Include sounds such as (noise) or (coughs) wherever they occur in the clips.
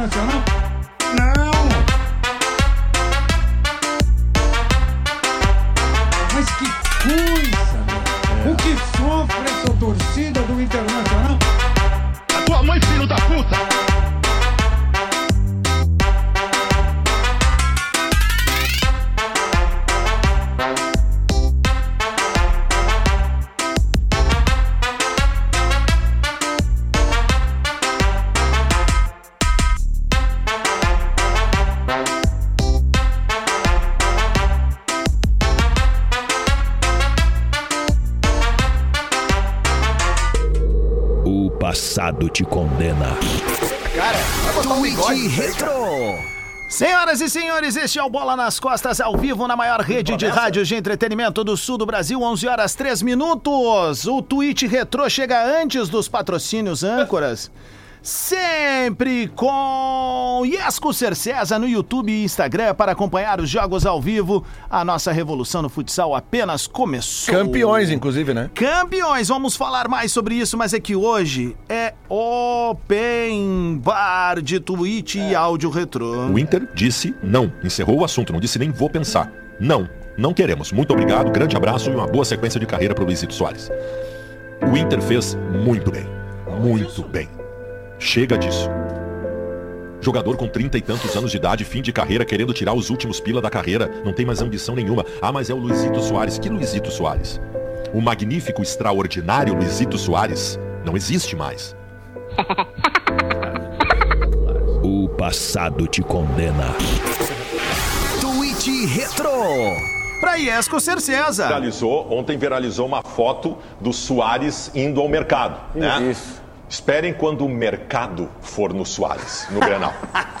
sofre essa torcida do te condena. Tweet Retro. Senhoras e senhores, este é o Bola nas Costas ao vivo na maior rede de rádios de entretenimento do sul do Brasil, 11 horas 3 minutos. O tweet retrô chega antes dos patrocínios âncoras. Sempre com Iesco Cercesa no YouTube e Instagram para acompanhar os jogos ao vivo. A nossa revolução no futsal apenas começou. Campeões, inclusive, né? Campeões, vamos falar mais sobre isso, mas é que hoje é Open Bar de tweet e áudio retrô. O Inter disse não, encerrou o assunto, não disse nem vou pensar. Não, não queremos. Muito obrigado, grande abraço e uma boa sequência de carreira para o Luizito Soares. O Inter fez muito bem, muito bem. Chega disso. Jogador com trinta e tantos anos de idade, fim de carreira, querendo tirar os últimos pila da carreira, não tem mais ambição nenhuma. Ah, mas é o Luizito Soares. Que Luizito Soares? O magnífico, extraordinário Luizito Soares não existe mais. (laughs) O passado te condena. Tweet Retro. Pra Iesco Cercesa. Viralizou, ontem viralizou uma foto do Soares indo ao mercado. Né? Isso. Esperem quando o mercado for no Soares, no Grenal. (laughs)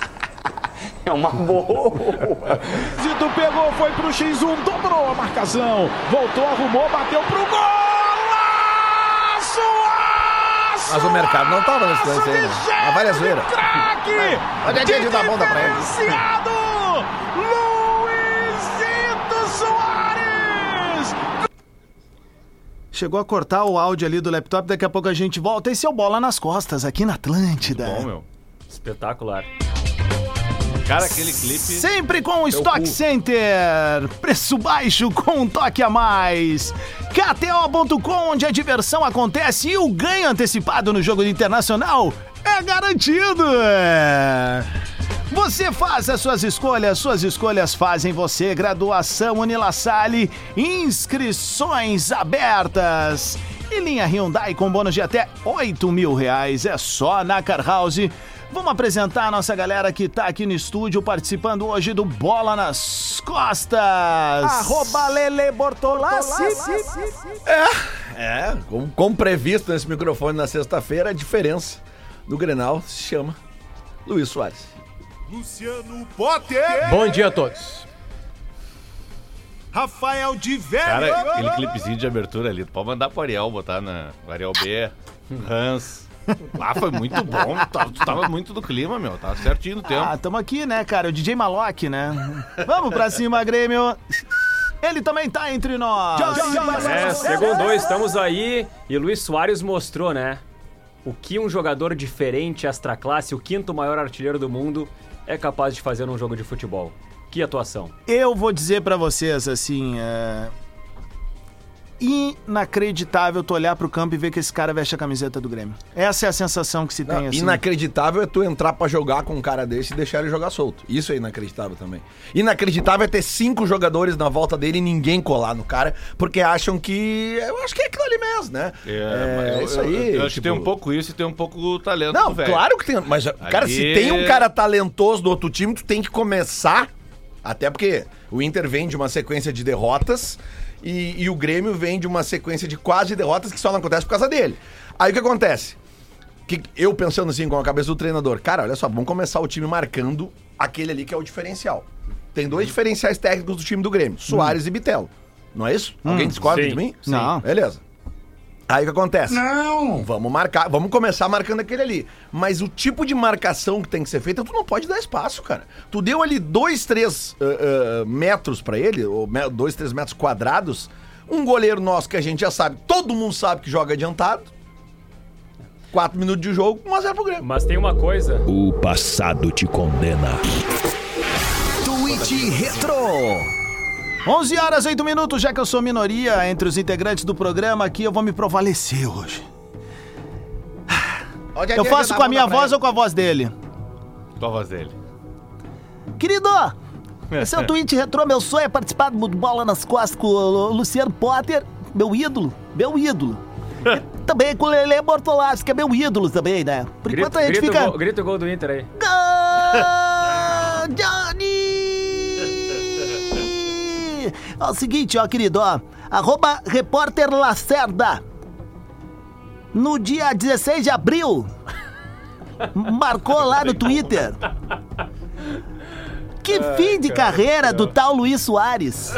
É uma boa. Zito pegou, foi pro X1, dobrou a marcação. Voltou, arrumou, bateu pro gol! Aço, aço, Mas o mercado não tava nesse lance aí, né? A zoeira. Craque! Olha a dia de dar bunda pra ele. Chegou a cortar o áudio ali do laptop, daqui a pouco a gente volta. Esse é o Bola nas Costas, aqui na Atlântida. Bom, meu. Espetacular. Cara, aquele clipe. Sempre com o Stock Center. Preço baixo com um toque a mais. KTO.com, onde a diversão acontece e o ganho antecipado no jogo internacional é garantido. Você faz as suas escolhas, suas escolhas fazem você. Graduação Unilassalle, inscrições abertas. E linha Hyundai com bônus de até 8 mil reais. É só na Car House. Vamos apresentar a nossa galera que tá aqui no estúdio participando hoje do Bola nas Costas. Arroba Lele Bortolassi. É, como, como previsto nesse microfone na sexta-feira, a diferença do Grenal se chama Luiz Soares. Luciano Potter! Bom dia a todos. Rafael de Velho! Cara, aquele clipezinho de abertura ali, tu pode mandar pro Ariel botar na o Ariel B, Hans. Lá (laughs) foi muito bom, tu tu tava muito do clima, meu, tava certinho no tempo. Ah, tamo aqui, né, cara? O DJ Maloc, né? Vamos pra cima, Grêmio. Ele também tá entre nós. É, segundo estamos aí e o Luiz Soares mostrou, né? O que um jogador diferente, extra classe, o quinto maior artilheiro do mundo, é capaz de fazer num jogo de futebol. Que atuação. Eu vou dizer pra vocês, assim, é... Inacreditável tu olhar pro campo e ver que esse cara veste a camiseta do Grêmio. Essa é a sensação que se tem, Não, assim. Inacreditável é tu entrar pra jogar com um cara desse e deixar ele jogar solto. Isso é inacreditável também. Inacreditável é ter cinco jogadores na volta dele e ninguém colar no cara, porque acham que. Eu acho que é aquilo ali mesmo, né? É, mas eu- isso eu- aí. Eu, acho que tipo- tem um pouco isso e tem um pouco o talento Não, claro que tem. Mas, cara, se tem um cara talentoso do outro time, tu tem que começar. Até porque o Inter vem de uma sequência de derrotas e, e o Grêmio vem de uma sequência de quase derrotas que só não acontece por causa dele. Aí o que acontece? Que eu pensando assim com a cabeça do treinador, cara, olha só, vamos começar o time marcando aquele ali que é o diferencial. Tem dois diferenciais técnicos do time do Grêmio, Soares e Bitelo. Não é isso? Alguém discorda sim, de mim? sim. Não. Beleza. Aí o que acontece? Não! Vamos marcar, vamos começar marcando aquele ali. Mas o tipo de marcação que tem que ser feita, tu não pode dar espaço, cara. Tu deu ali dois, três ah, ah, metros pra ele, ou dois, três metros quadrados. Um goleiro nosso que a gente já sabe, todo mundo sabe que joga adiantado. 4 minutos de jogo, 1x0 pro Grêmio. Mas tem uma coisa. O passado te condena. Tweet Retro. 11 horas 8 minutos, já que eu sou minoria entre os integrantes do programa aqui, eu vou me prevalecer hoje. Eu faço com a minha voz ou com a voz dele? Qual a voz dele? Querido, (laughs) esse é o tweet retrô. Meu sonho é participar do Bola nas Costas com o Luciano Potter, meu ídolo, meu ídolo. E (laughs) também com o Lele Bortolassi, que é meu ídolo também, né? Por enquanto a gente grita, fica. gol, grita o gol do Inter aí. Gol, (laughs) É o seguinte, ó, querido, ó. Arroba repórter Lacerda. No dia 16 de abril. Marcou lá no Twitter. Que fim de carreira do tal Luiz Soares.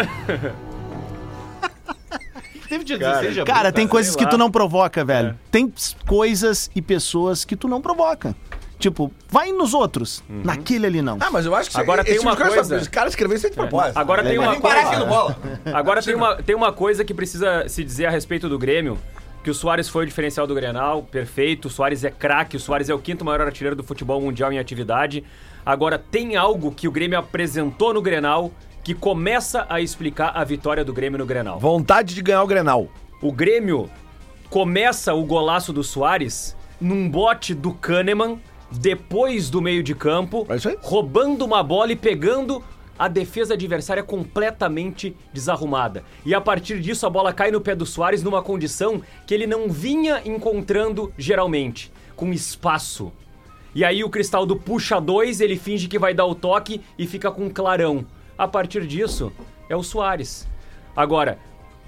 Teve dia 16 de abril, Cara, tem coisas sei que lá. tu não provoca, velho. Tem ps- coisas e pessoas que tu não provoca. Tipo, vai nos outros. Naquele ali não. Ah, mas eu acho que Agora tem uma coisa- Esse cara escreveu isso de propósito. Agora tem uma aqui no bola. (laughs) Agora tem uma, tem uma coisa que precisa se dizer a respeito do Grêmio. Que o Soares foi o diferencial do Grenal, perfeito. O Soares é craque, o Soares é o quinto maior artilheiro do futebol mundial em atividade. Agora, tem algo que o Grêmio apresentou no Grenal que começa a explicar a vitória do Grêmio no Grenal. Vontade de ganhar o Grenal. O Grêmio começa o golaço do Soares num bote do Kahneman, depois do meio de campo, É roubando uma bola e pegando a defesa adversária completamente desarrumada. E a partir disso a bola cai no pé do Soares numa condição que ele não vinha encontrando geralmente, com espaço. E aí o Cristaldo puxa dois, ele finge que vai dar o toque e fica com um clarão. A partir disso, é o Soares. Agora,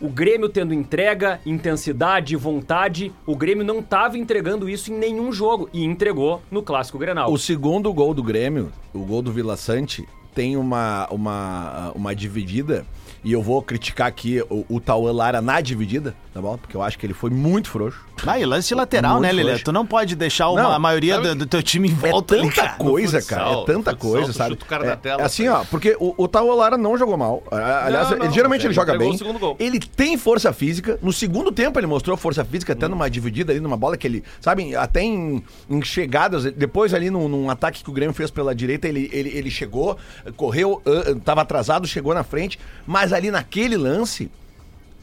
o Grêmio tendo entrega, intensidade, vontade, o Grêmio não estava entregando isso em nenhum jogo e entregou no Clássico Grenal. O segundo gol do Grêmio, o gol do Vila Sante, tem uma, uma, uma dividida. E eu vou criticar aqui o, o Tauan Lara na dividida, tá bom? Porque eu acho que ele foi muito frouxo. Ah, e lance lateral, Muito né, Lelê? Tu não pode deixar uma- Não, a maioria do, do teu time em É volta ali, tanta cara. coisa, futsal, cara. É tanta futsal, coisa, sabe? o cara é, da tela, é assim, ó, porque o, o Tauan Lara não jogou mal. Aliás, Não, não, ele- geralmente ele joga bem. Ele tem força física. No segundo tempo ele mostrou força física, até numa dividida ali, numa bola que ele, sabe, até em, em chegadas. Depois ali num, num ataque que o Grêmio fez pela direita, ele, ele, ele chegou, correu, ah, ah, tava atrasado, chegou na frente. Mas ali naquele lance.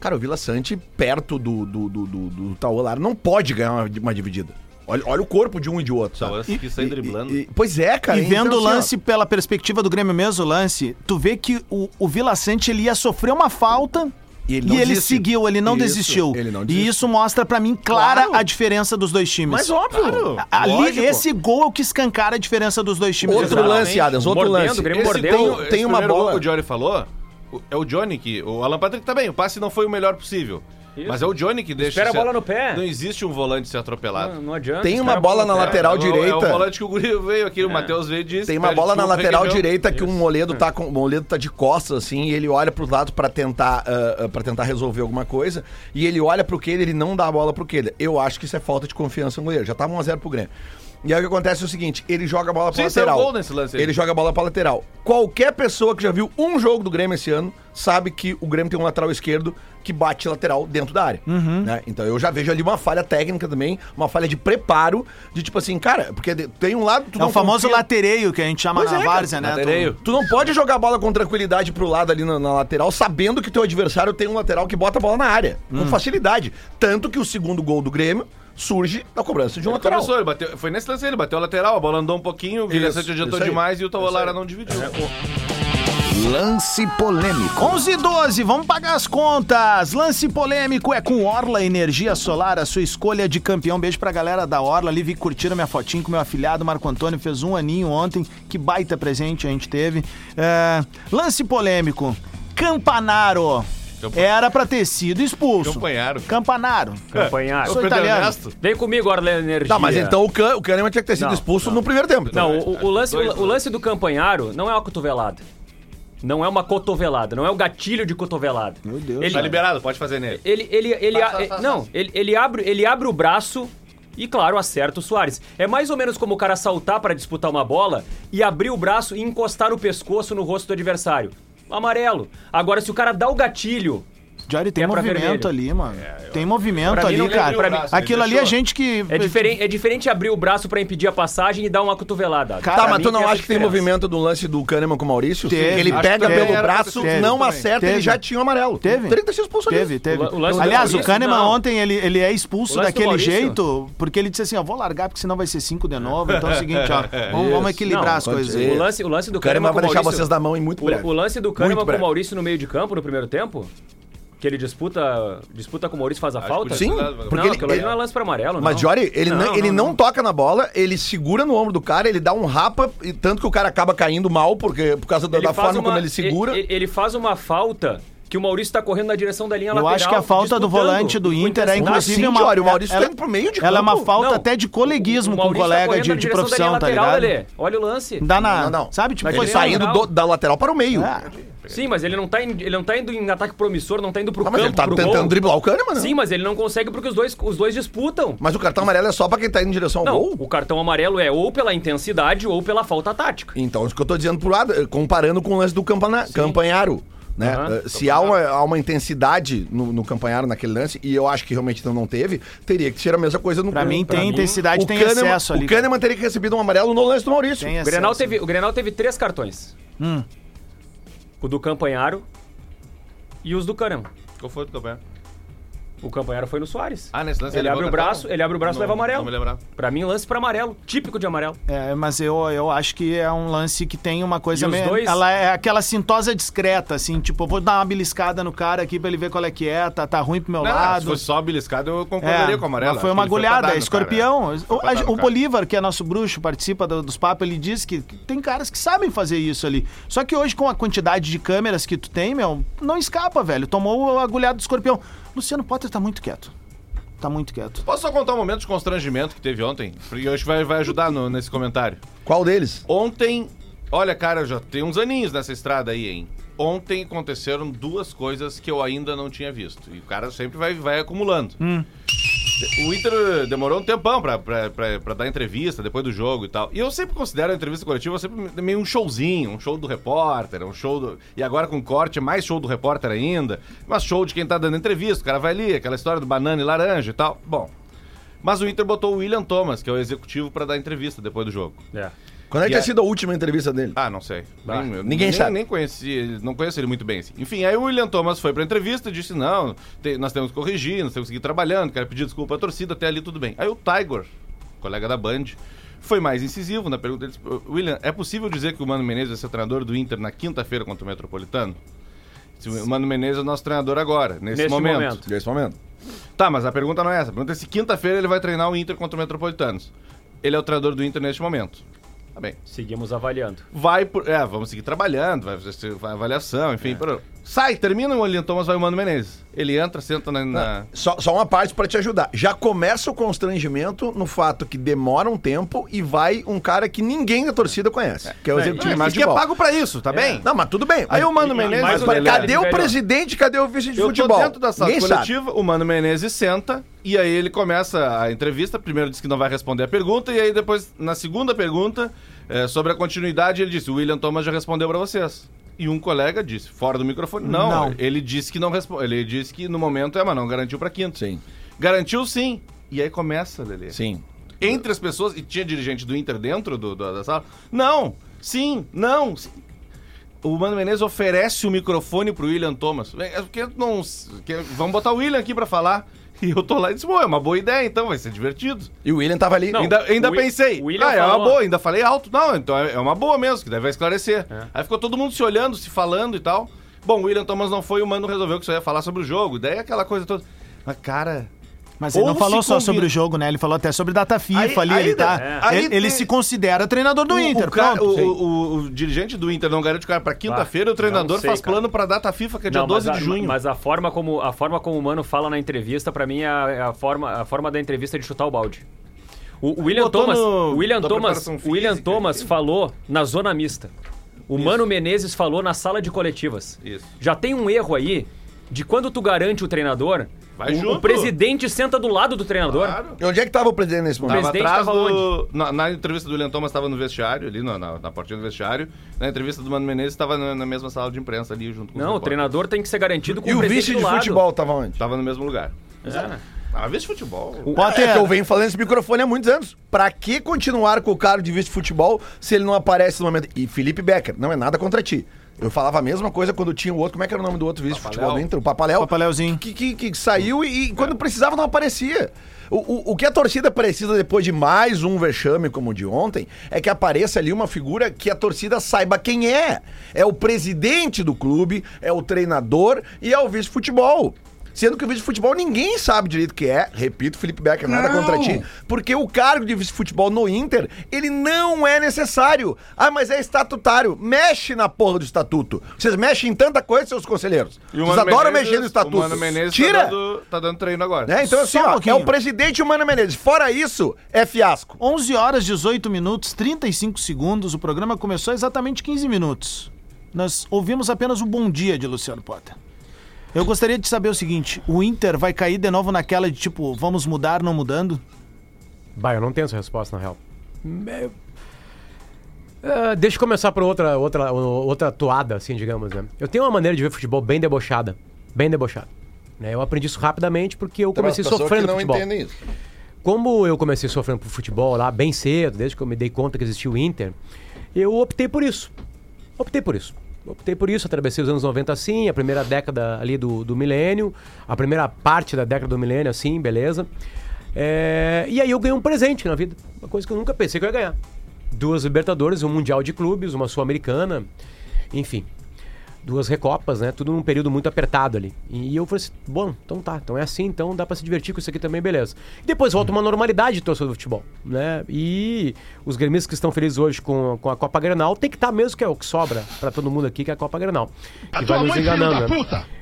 Cara, o Vila Sante, perto do, do, do, do, do Tauan Lara, não pode ganhar uma, uma dividida. Olha, olha o corpo de um e de outro, sabe? Tauan quis sair driblando. e- pois é, cara. E vendo então, o assim, lance pela perspectiva do Grêmio mesmo, o lance, tu vê que o, o Vila Sante ele ia sofrer uma falta E e ele ele, não desistiu. seguiu, ele não Isso, desistiu. ele não E isso mostra pra mim clara Claro. a diferença dos dois times. Mas óbvio. Ali, lógico. esse gol é o que escancara a diferença dos dois times. Outro Exatamente. lance, Adams, outro Mordendo, lance. o Grêmio Esse mordendo. tem, Esse tem uma primeiro gol bola. que o Johnny falou, é o Johnny que. O Alan Patrick também, o passe não foi o melhor possível. Isso. Mas é o Johnny que deixa. Espera a bola no pé. Não existe um volante ser atropelado. Não, não adianta. Tem uma bola na lateral é, o- direita. É o volante que o Guri veio aqui, o Matheus veio disse. Tem uma bola na lateral direita que um Moledo tá com, o Moledo tá de costas assim, e ele olha pro lado pra tentar uh, para tentar resolver alguma coisa, e ele olha pro Kehler, ele não dá a bola pro Kehler. Eu acho que isso é falta de confiança no goleiro. Já tava 1 a 0 pro Grêmio. E aí o que acontece é o seguinte, ele joga a bola pra Sim, saiu lateral. gol nesse lance aí. Ele joga a bola pra lateral. Qualquer pessoa que já viu um jogo do Grêmio esse ano sabe que o Grêmio tem um lateral esquerdo que bate lateral dentro da área. Uhum. né? Então eu já vejo ali uma falha técnica também, uma falha de preparo, de tipo assim, cara, porque de- tem um lado... Tu É não o famoso confia- latereio que a gente chama Pois na é, cara, várzea, né? latereio. Tu- Tu não pode jogar a bola com tranquilidade pro lado ali na, na lateral, sabendo que teu adversário tem um lateral que bota a bola na área, Hum. com facilidade. Tanto que o segundo gol do Grêmio surge da cobrança de um Ele lateral. começou, ele bateu, foi nesse lance ele bateu a lateral, a bola andou um pouquinho, o Vilhaçante adiantou demais e o aí. não dividiu. Lance polêmico. 11 e 12, vamos pagar as contas. Lance polêmico é com Orla Energia Solar, a sua escolha de campeão. Beijo pra galera da Orla ali, vi que curtiram minha fotinho com meu afilhado Marco Antônio, fez um aninho ontem. Que baita presente a gente teve. É, lance polêmico, Campanaro. Era pra ter sido expulso. Campanharo. Campanaro. Campanhar. Sou Pedro italiano. Vem comigo, Orla Energia. Tá, mas então o, Can, o Kahneman tinha que ter sido Não, expulso no primeiro tempo. então. Não, o, o lance, Dois, o, o lance do Campanharo não é uma cotovelada. Não é uma cotovelada, não é o gatilho de cotovelada. Meu Deus. Ele, Tá liberado, pode fazer nele. ele, ele, ele, Faz, a- faz, faz, não, faz. ele, ele abre, ele abre o braço e, claro, acerta o Soares. É mais ou menos como o cara saltar pra disputar uma bola e abrir o braço e encostar o pescoço no rosto do adversário. Amarelo. Agora, se o cara dá o gatilho Jory, tem é movimento ali, mano. tem movimento Pra mim ali, tem- cara. pra mim- Aquilo ali é gente que. É diferente, é diferente abrir o braço pra impedir a passagem e dar uma cotovelada. Cara, Tá, mas tu não acha que tem movimento do lance do Kahneman com o Maurício? Teve. Ele pega que pelo braço, teve não acerta, Teve. ele já tinha o amarelo. Teve. 36 expulsões. Teve, teve. O o Aliás, o Kahneman não. ontem, ele, ele é expulso daquele jeito, porque ele disse assim, ó, vou largar porque senão vai ser cinco de novo. Então é o seguinte, ó, (laughs) vamos, vamos equilibrar as coisas. O lance, o lance do O Kahneman Kahneman com vai deixar vocês na mão em muito breve. O, lance do Kahneman com o. Maurício no meio de campo no primeiro tempo, que ele disputa, disputa com o Maurício e faz a Acho falta. Sim, Não, porque não, ele, aquilo ele- não é lance pra amarelo, não. Mas, Jory, ele, não, ele não, não. toca na bola, ele segura no ombro do cara, ele dá um rapa, e tanto que o cara acaba caindo mal, porque, por causa da, da forma uma- como ele segura. Ele, ele faz uma falta que o Maurício tá correndo na direção da linha Eu lateral. acho que a falta do volante do Inter é inclusive uma. O Maurício ela, tá indo pro meio de ela é uma campo. falta Não, até de coleguismo O com Maurício tá colega de, profissão, tá lateral, ligado? Lelê. Olha o lance. Dá na. Não, não. Sabe, tipo, Foi ele só tá indo do- da lateral para o meio. É. Sim, mas ele não tá, indo, ele não tá indo em ataque promissor, não tá indo pro Ah, campo, mas ele tá pro tentando gol. driblar o Kahneman, né? Sim, mas ele não consegue porque os dois, os dois disputam. Mas o cartão amarelo é só pra quem tá indo em direção ao Não, gol? o cartão amarelo é ou pela intensidade ou pela falta tática. Então, isso que eu tô dizendo pro lado, eh, comparando com o lance do Campana, Campanharo. Né? Eh, Se há uma, há uma intensidade no, no Campanharo naquele lance, e eu acho que realmente não, não teve, teria que ser a mesma coisa no Pra mim pra tem intensidade, o tem Kahneman- excesso ali. O Kahneman teria que recebido um amarelo no lance do Maurício. Tem O Grenal, teve, o Grenal teve três cartões. Hum. O do Campanharo e os do Kahneman. Qual foi o teu pé? O Campanharo foi no Soares. Ah, nesse lance ele levou abre o braço, ele abre o braço e leva amarelo. Não me lembrava. Pra mim, lance pra amarelo. Típico de amarelo. É, mas eu, eu acho que é um lance que tem uma coisa os meio. dois- Ela é aquela sintosa discreta, assim, tipo, vou dar uma beliscada no cara aqui pra ele ver qual é que é, tá, tá ruim pro meu Não, se lado. fosse só beliscado, eu concordaria É, com o amarelo. foi uma ele agulhada, é escorpião. cara, é. Foi o, a- o cara. Bolívar, que é nosso bruxo, participa do- dos papos, ele diz que tem caras que sabem fazer isso ali. Só que hoje, com a quantidade de câmeras que tu tem, meu, não escapa, velho. Tomou o agulhado do escorpião. Luciano Potter tá muito quieto. Tá muito quieto. Posso só contar um momento de constrangimento que teve ontem? Acho que vai, vai ajudar no- nesse comentário. Qual deles? Ontem, olha, cara, eu já tem uns aninhos nessa estrada aí, hein? Ontem aconteceram duas coisas que eu ainda não tinha visto. E o cara sempre vai, vai acumulando. O Inter demorou um tempão pra, pra, pra, pra dar entrevista depois do jogo e tal. E eu sempre considero a entrevista coletiva sempre meio um showzinho, um show do repórter, um show do. E agora com corte, mais show do repórter ainda. Mas show de quem tá dando entrevista. O cara vai ali, aquela história do banana e laranja e tal. Bom. Mas o Inter botou o William Thomas, que é o executivo, pra dar entrevista depois do jogo. É. Quando é que E tinha a- sido a última entrevista dele? Ah, não sei. Ah, Nem- eu ninguém nem, sabe. Nem conheci, não conheço ele muito bem. Assim. Enfim, aí o William Thomas foi pra entrevista e disse: não, te- nós temos que corrigir, nós temos que seguir trabalhando, quero pedir desculpa à torcida, até ali tudo bem. Aí o Tiger, colega da Band, foi mais incisivo na pergunta. Ele disse, William, é possível dizer que o Mano Menezes vai ser treinador do Inter na quinta-feira contra o Metropolitano? Se O Mano Menezes é o nosso treinador agora, nesse, Neste momento. momento. Nesse momento. Tá, mas a pergunta não é essa. A pergunta é se quinta-feira ele vai treinar o Inter contra o Metropolitanos. Ele é o treinador do Inter neste momento. Tá bem. Seguimos avaliando. Vai por. É, vamos seguir trabalhando, vai fazer vai avaliação, enfim. por- Sai, termina o William Thomas, vai o Mano Menezes. Ele entra, senta na. na- Só, só uma parte pra te ajudar. Já começa o constrangimento no fato que demora um tempo e vai um cara que ninguém da torcida conhece, que é o executivo de mas que é futebol. pago pra isso, tá bem? Não, mas tudo bem. Aí o Mano E- Menezes. Mas Lelé, cadê o presidente, cadê o vice de Eu futebol? tô dentro da sala coletiva, o Mano Menezes senta e aí ele começa a entrevista. Primeiro diz que não vai responder a pergunta, e aí depois, na segunda pergunta, é, sobre a continuidade, ele disse: o William Thomas já respondeu pra vocês. E um colega disse, fora do microfone, não, Não. ele disse que não respondeu. Ele disse que no momento é, mas não garantiu pra quinto. Sim, Garantiu sim. E aí começa, Lelê. sim. Entre as pessoas, e tinha dirigente do Inter dentro do- do- da sala. Não, sim, não. sim. O Mano Menezes oferece o microfone pro William Thomas. É porque não. que- vamos botar o William aqui pra falar. (laughs) E eu tô lá e disse, pô, é uma boa ideia, então, vai ser divertido. E o William tava ali. Não. ainda ainda o pensei, William ah, é uma falou- boa, ainda falei alto. Não, então é é uma boa mesmo, que deve esclarecer. É. Aí ficou todo mundo se olhando, se falando e tal. Bom, o William Thomas não foi, o Mano resolveu que só ia falar sobre o jogo. Daí aquela coisa toda. Mas, cara, Mas ele Ou não falou se só combina- sobre o jogo, né? Ele falou até sobre data FIFA Aí- ali. aí ele tá. é. Ele, ele tem- se considera treinador do O- Inter. O, cara- o- o- o dirigente do Inter não garante o cara pra quinta-feira, o treinador sei, faz cara. plano pra data FIFA, que é dia Não, 12 mas a, de junho. Mas a forma como a forma como o Mano fala na entrevista, pra mim, é a, é a forma, a forma da entrevista de chutar o balde. O, William Thomas, no- William Thomas, William Thomas falou na zona mista. O Mano Menezes falou na sala de coletivas. Isso. Já tem um erro aí de quando tu garante o treinador, Vai o, junto. o presidente senta do lado do treinador. Claro. E onde é que tava o presidente nesse momento? Tava presidente atrás tava do. Na, na entrevista do William Thomas estava no vestiário, ali na, na, na portinha do vestiário. Na entrevista do Mano Menezes estava na, na mesma sala de imprensa ali junto com Não, o treinador tem que ser garantido com E o presidente vice do de lado. futebol tava onde? Tava no mesmo lugar. É. Ah, vice de futebol. Potter, É que eu venho falando esse microfone há muitos anos. Pra que continuar com o cara de vice de futebol se ele não aparece no momento? E Felipe Becker, não é nada contra ti. Eu falava a mesma coisa quando tinha o outro. Como é que era o nome do outro vice de futebol Inter? O Papaléu. Papaléuzinho. Que, que, que saiu e, e quando precisava não aparecia. O, o, o que a torcida precisa depois de mais um vexame como o de ontem é que apareça ali uma figura que a torcida saiba quem é. É o presidente do clube, é o treinador e é o vice de futebol. Sendo que o vice de futebol ninguém sabe direito o que é. Repito, Felipe Becker, nada Não. contra ti. Porque o cargo de vice de futebol no Inter, ele não é necessário. Ah, mas é estatutário. Mexe na porra do estatuto. Vocês mexem em tanta coisa, seus conselheiros. E o Vocês Mano adoram Menezes- mexer no estatuto. O Mano Menezes Tira! Tá, dando, tá dando treino agora. É, então assim, Só um ó, pouquinho. é o presidente e o Mano Menezes. Fora isso, é fiasco. 11 horas 18 minutos 35 segundos. O programa começou exatamente 15 minutos. Nós ouvimos apenas o bom dia de Luciano Potter. Eu gostaria de saber o seguinte: o Inter vai cair de novo naquela de tipo, vamos mudar não mudando? Bah, eu não tenho essa resposta, na real. É, é, deixa eu começar por outra, outra, outra toada, assim, digamos, né? Eu tenho uma maneira de ver futebol bem debochada. Bem debochada. Né? Eu aprendi isso rapidamente porque eu comecei sofrendo que não futebol. entendem isso. Como eu comecei sofrendo por futebol lá bem cedo, desde que eu me dei conta que existia o Inter, eu optei por isso. Optei por isso. Optei por isso, atravessei os anos 90 assim, a primeira década ali do, do milênio, a primeira parte da década do milênio assim, beleza. É, e aí eu ganhei um presente na vida, uma coisa que eu nunca pensei que eu ia ganhar. Duas Libertadores, um Mundial de Clubes, uma Sul-Americana, enfim. Duas Recopas, né? Tudo num período muito apertado ali. E eu falei assim, bom, então tá, então é assim, então dá pra se divertir com isso aqui também, beleza. E depois volta uma normalidade de torcedor do futebol, né? E os gremistas que estão felizes hoje com, com a Copa Grenal tem que estar mesmo, que é o que sobra pra todo mundo aqui, que é a Copa Grenal. Que vai nos enganando, né?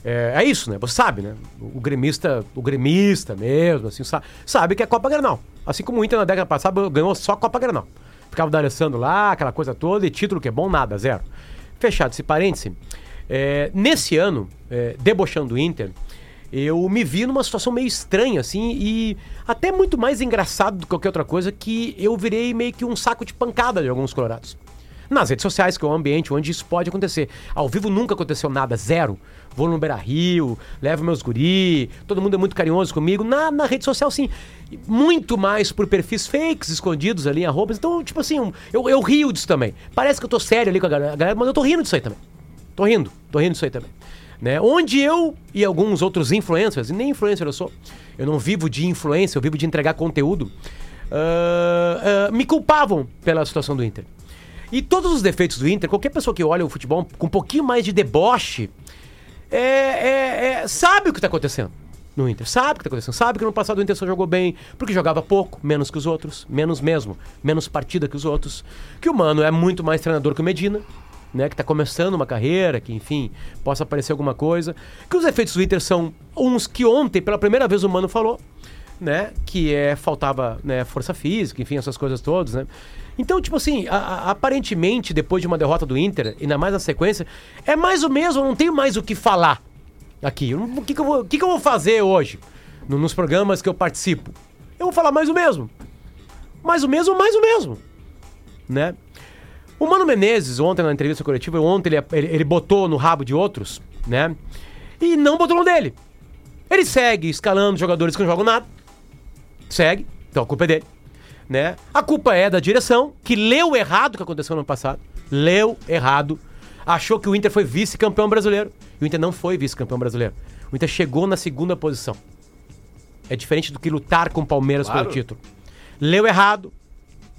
É, é isso, né? Você sabe, né? O gremista, o gremista mesmo, assim, sa- sabe que é Copa Grenal. Assim como o Inter na década passada ganhou só Copa Grenal. Ficava o D'Alessandro lá, aquela coisa toda, e título que é bom, nada, zero. Fechado esse parêntese. É, nesse ano, é, debochando o Inter, eu me vi numa situação meio estranha, assim, e até muito mais engraçado do que qualquer outra coisa, que eu virei meio que um saco de pancada de alguns colorados. Nas redes sociais, que é o ambiente onde isso pode acontecer. Ao vivo nunca aconteceu nada, zero. Vou no Beira Rio, levo meus guri, todo mundo é muito carinhoso comigo. Na, na rede social, sim. Muito mais por perfis fakes escondidos ali, arrobas. Então, tipo assim, eu, eu rio disso também. Parece que eu tô sério ali com a galera, mas eu tô rindo disso aí também. Tô rindo, tô rindo disso aí também. Né? Onde eu e alguns outros influencers, e nem influencer eu sou, eu não vivo de influência, eu vivo de entregar conteúdo, ah, ah, me culpavam pela situação do Inter. E todos os defeitos do Inter, qualquer pessoa que olha o futebol com um pouquinho mais de deboche, é, é- é- sabe o que está acontecendo no Inter. Sabe o que está acontecendo. Sabe que no passado o Inter só jogou bem porque jogava pouco, menos que os outros, menos mesmo, menos partida que os outros. Que o Mano é muito mais treinador que o Medina. Né, que está começando uma carreira, que enfim, possa aparecer alguma coisa. Que os efeitos do Inter são uns que ontem, pela primeira vez, o Mano falou, né? Que é faltava né, força física, enfim, essas coisas todas, né? Então, tipo assim, a- a- aparentemente, depois de uma derrota do Inter, ainda mais na sequência, é mais o mesmo, eu não tenho mais o que falar aqui. O que, que, eu, vou, que, que eu vou fazer hoje no- nos programas que eu participo? Eu vou falar mais o mesmo. Mais o mesmo, mais o mesmo. Né? O Mano Menezes, ontem na entrevista coletiva, ontem ele, ele, ele botou no rabo de outros, né? E não botou no dele. Ele segue escalando jogadores que não jogam nada. Segue, então a culpa é dele. Né? A culpa é da direção, que leu errado o que aconteceu no ano passado. Leu errado. Achou que o Inter foi vice-campeão brasileiro. E o Inter não foi vice-campeão brasileiro. O Inter chegou na segunda posição. É diferente do que lutar com o Palmeiras Claro. pelo título. Leu errado,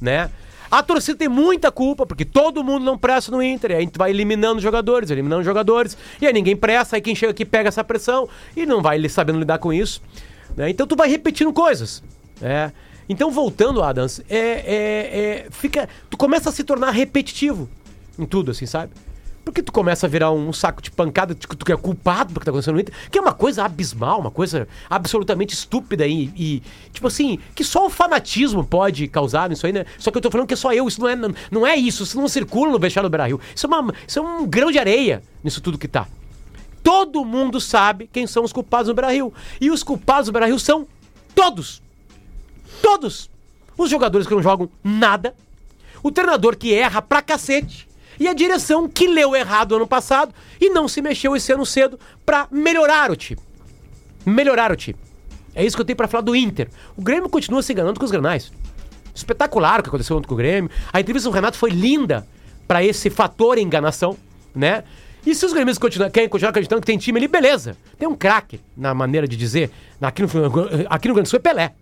né? A torcida tem muita culpa, porque todo mundo não presta no Inter. E a gente vai eliminando jogadores, eliminando jogadores. E aí ninguém presta, aí quem chega aqui pega essa pressão e não vai sabendo lidar com isso. né? Então tu vai repetindo coisas. né? Então, voltando, Adams, é, é- é- fica, tu começa a se tornar repetitivo em tudo, assim, sabe? Porque tu começa a virar um saco de pancada, tu que é culpado do que tá acontecendo no Inter, que é uma coisa abismal, uma coisa absolutamente estúpida e, e, tipo assim, que só o fanatismo pode causar nisso aí, né? Só que eu tô falando que é só eu, isso não é, não, é isso, isso não circula no vestiário do Beira-Rio. Isso, é uma- isso é um grão de areia nisso tudo que tá. Todo mundo sabe quem são os culpados no Beira-Rio. E os culpados no Beira-Rio são todos. Todos. Os jogadores que não jogam nada. O treinador que erra pra cacete. E a direção que leu errado ano passado e não se mexeu esse ano cedo pra melhorar o time. Melhorar o time. É isso que eu tenho pra falar do Inter. O Grêmio continua se enganando com os granais. Espetacular o que aconteceu ontem com o Grêmio. A entrevista do Renato foi linda pra esse fator enganação, né? E se os gremistas continuam, querem continuar acreditando que tem time ali, beleza. Tem um craque, na maneira de dizer. Aqui no, aqui no Grande Sul é Pelé.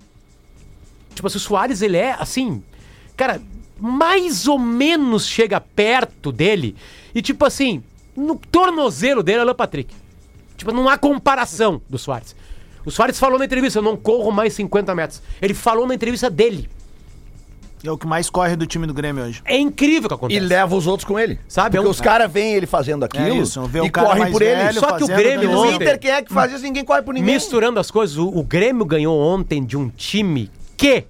Tipo assim, o Soares, ele é assim. Cara, mais ou menos chega perto dele. E tipo assim, no tornozelo dele é o Alan Patrick. Tipo, não há comparação do Soares. O Soares falou na entrevista, eu não corro mais 50 metros. Ele falou na entrevista dele. É o que mais corre do time do Grêmio hoje. É incrível o que E acontece. leva os outros com ele. Sabe, Porque é um- os caras veem ele fazendo aquilo É isso, vê o e cara correm mais por ele. Só que o Grêmio ontem- Inter, quem é que faz isso? Ninguém corre por ninguém. Misturando as coisas, o, o Grêmio ganhou ontem de um time que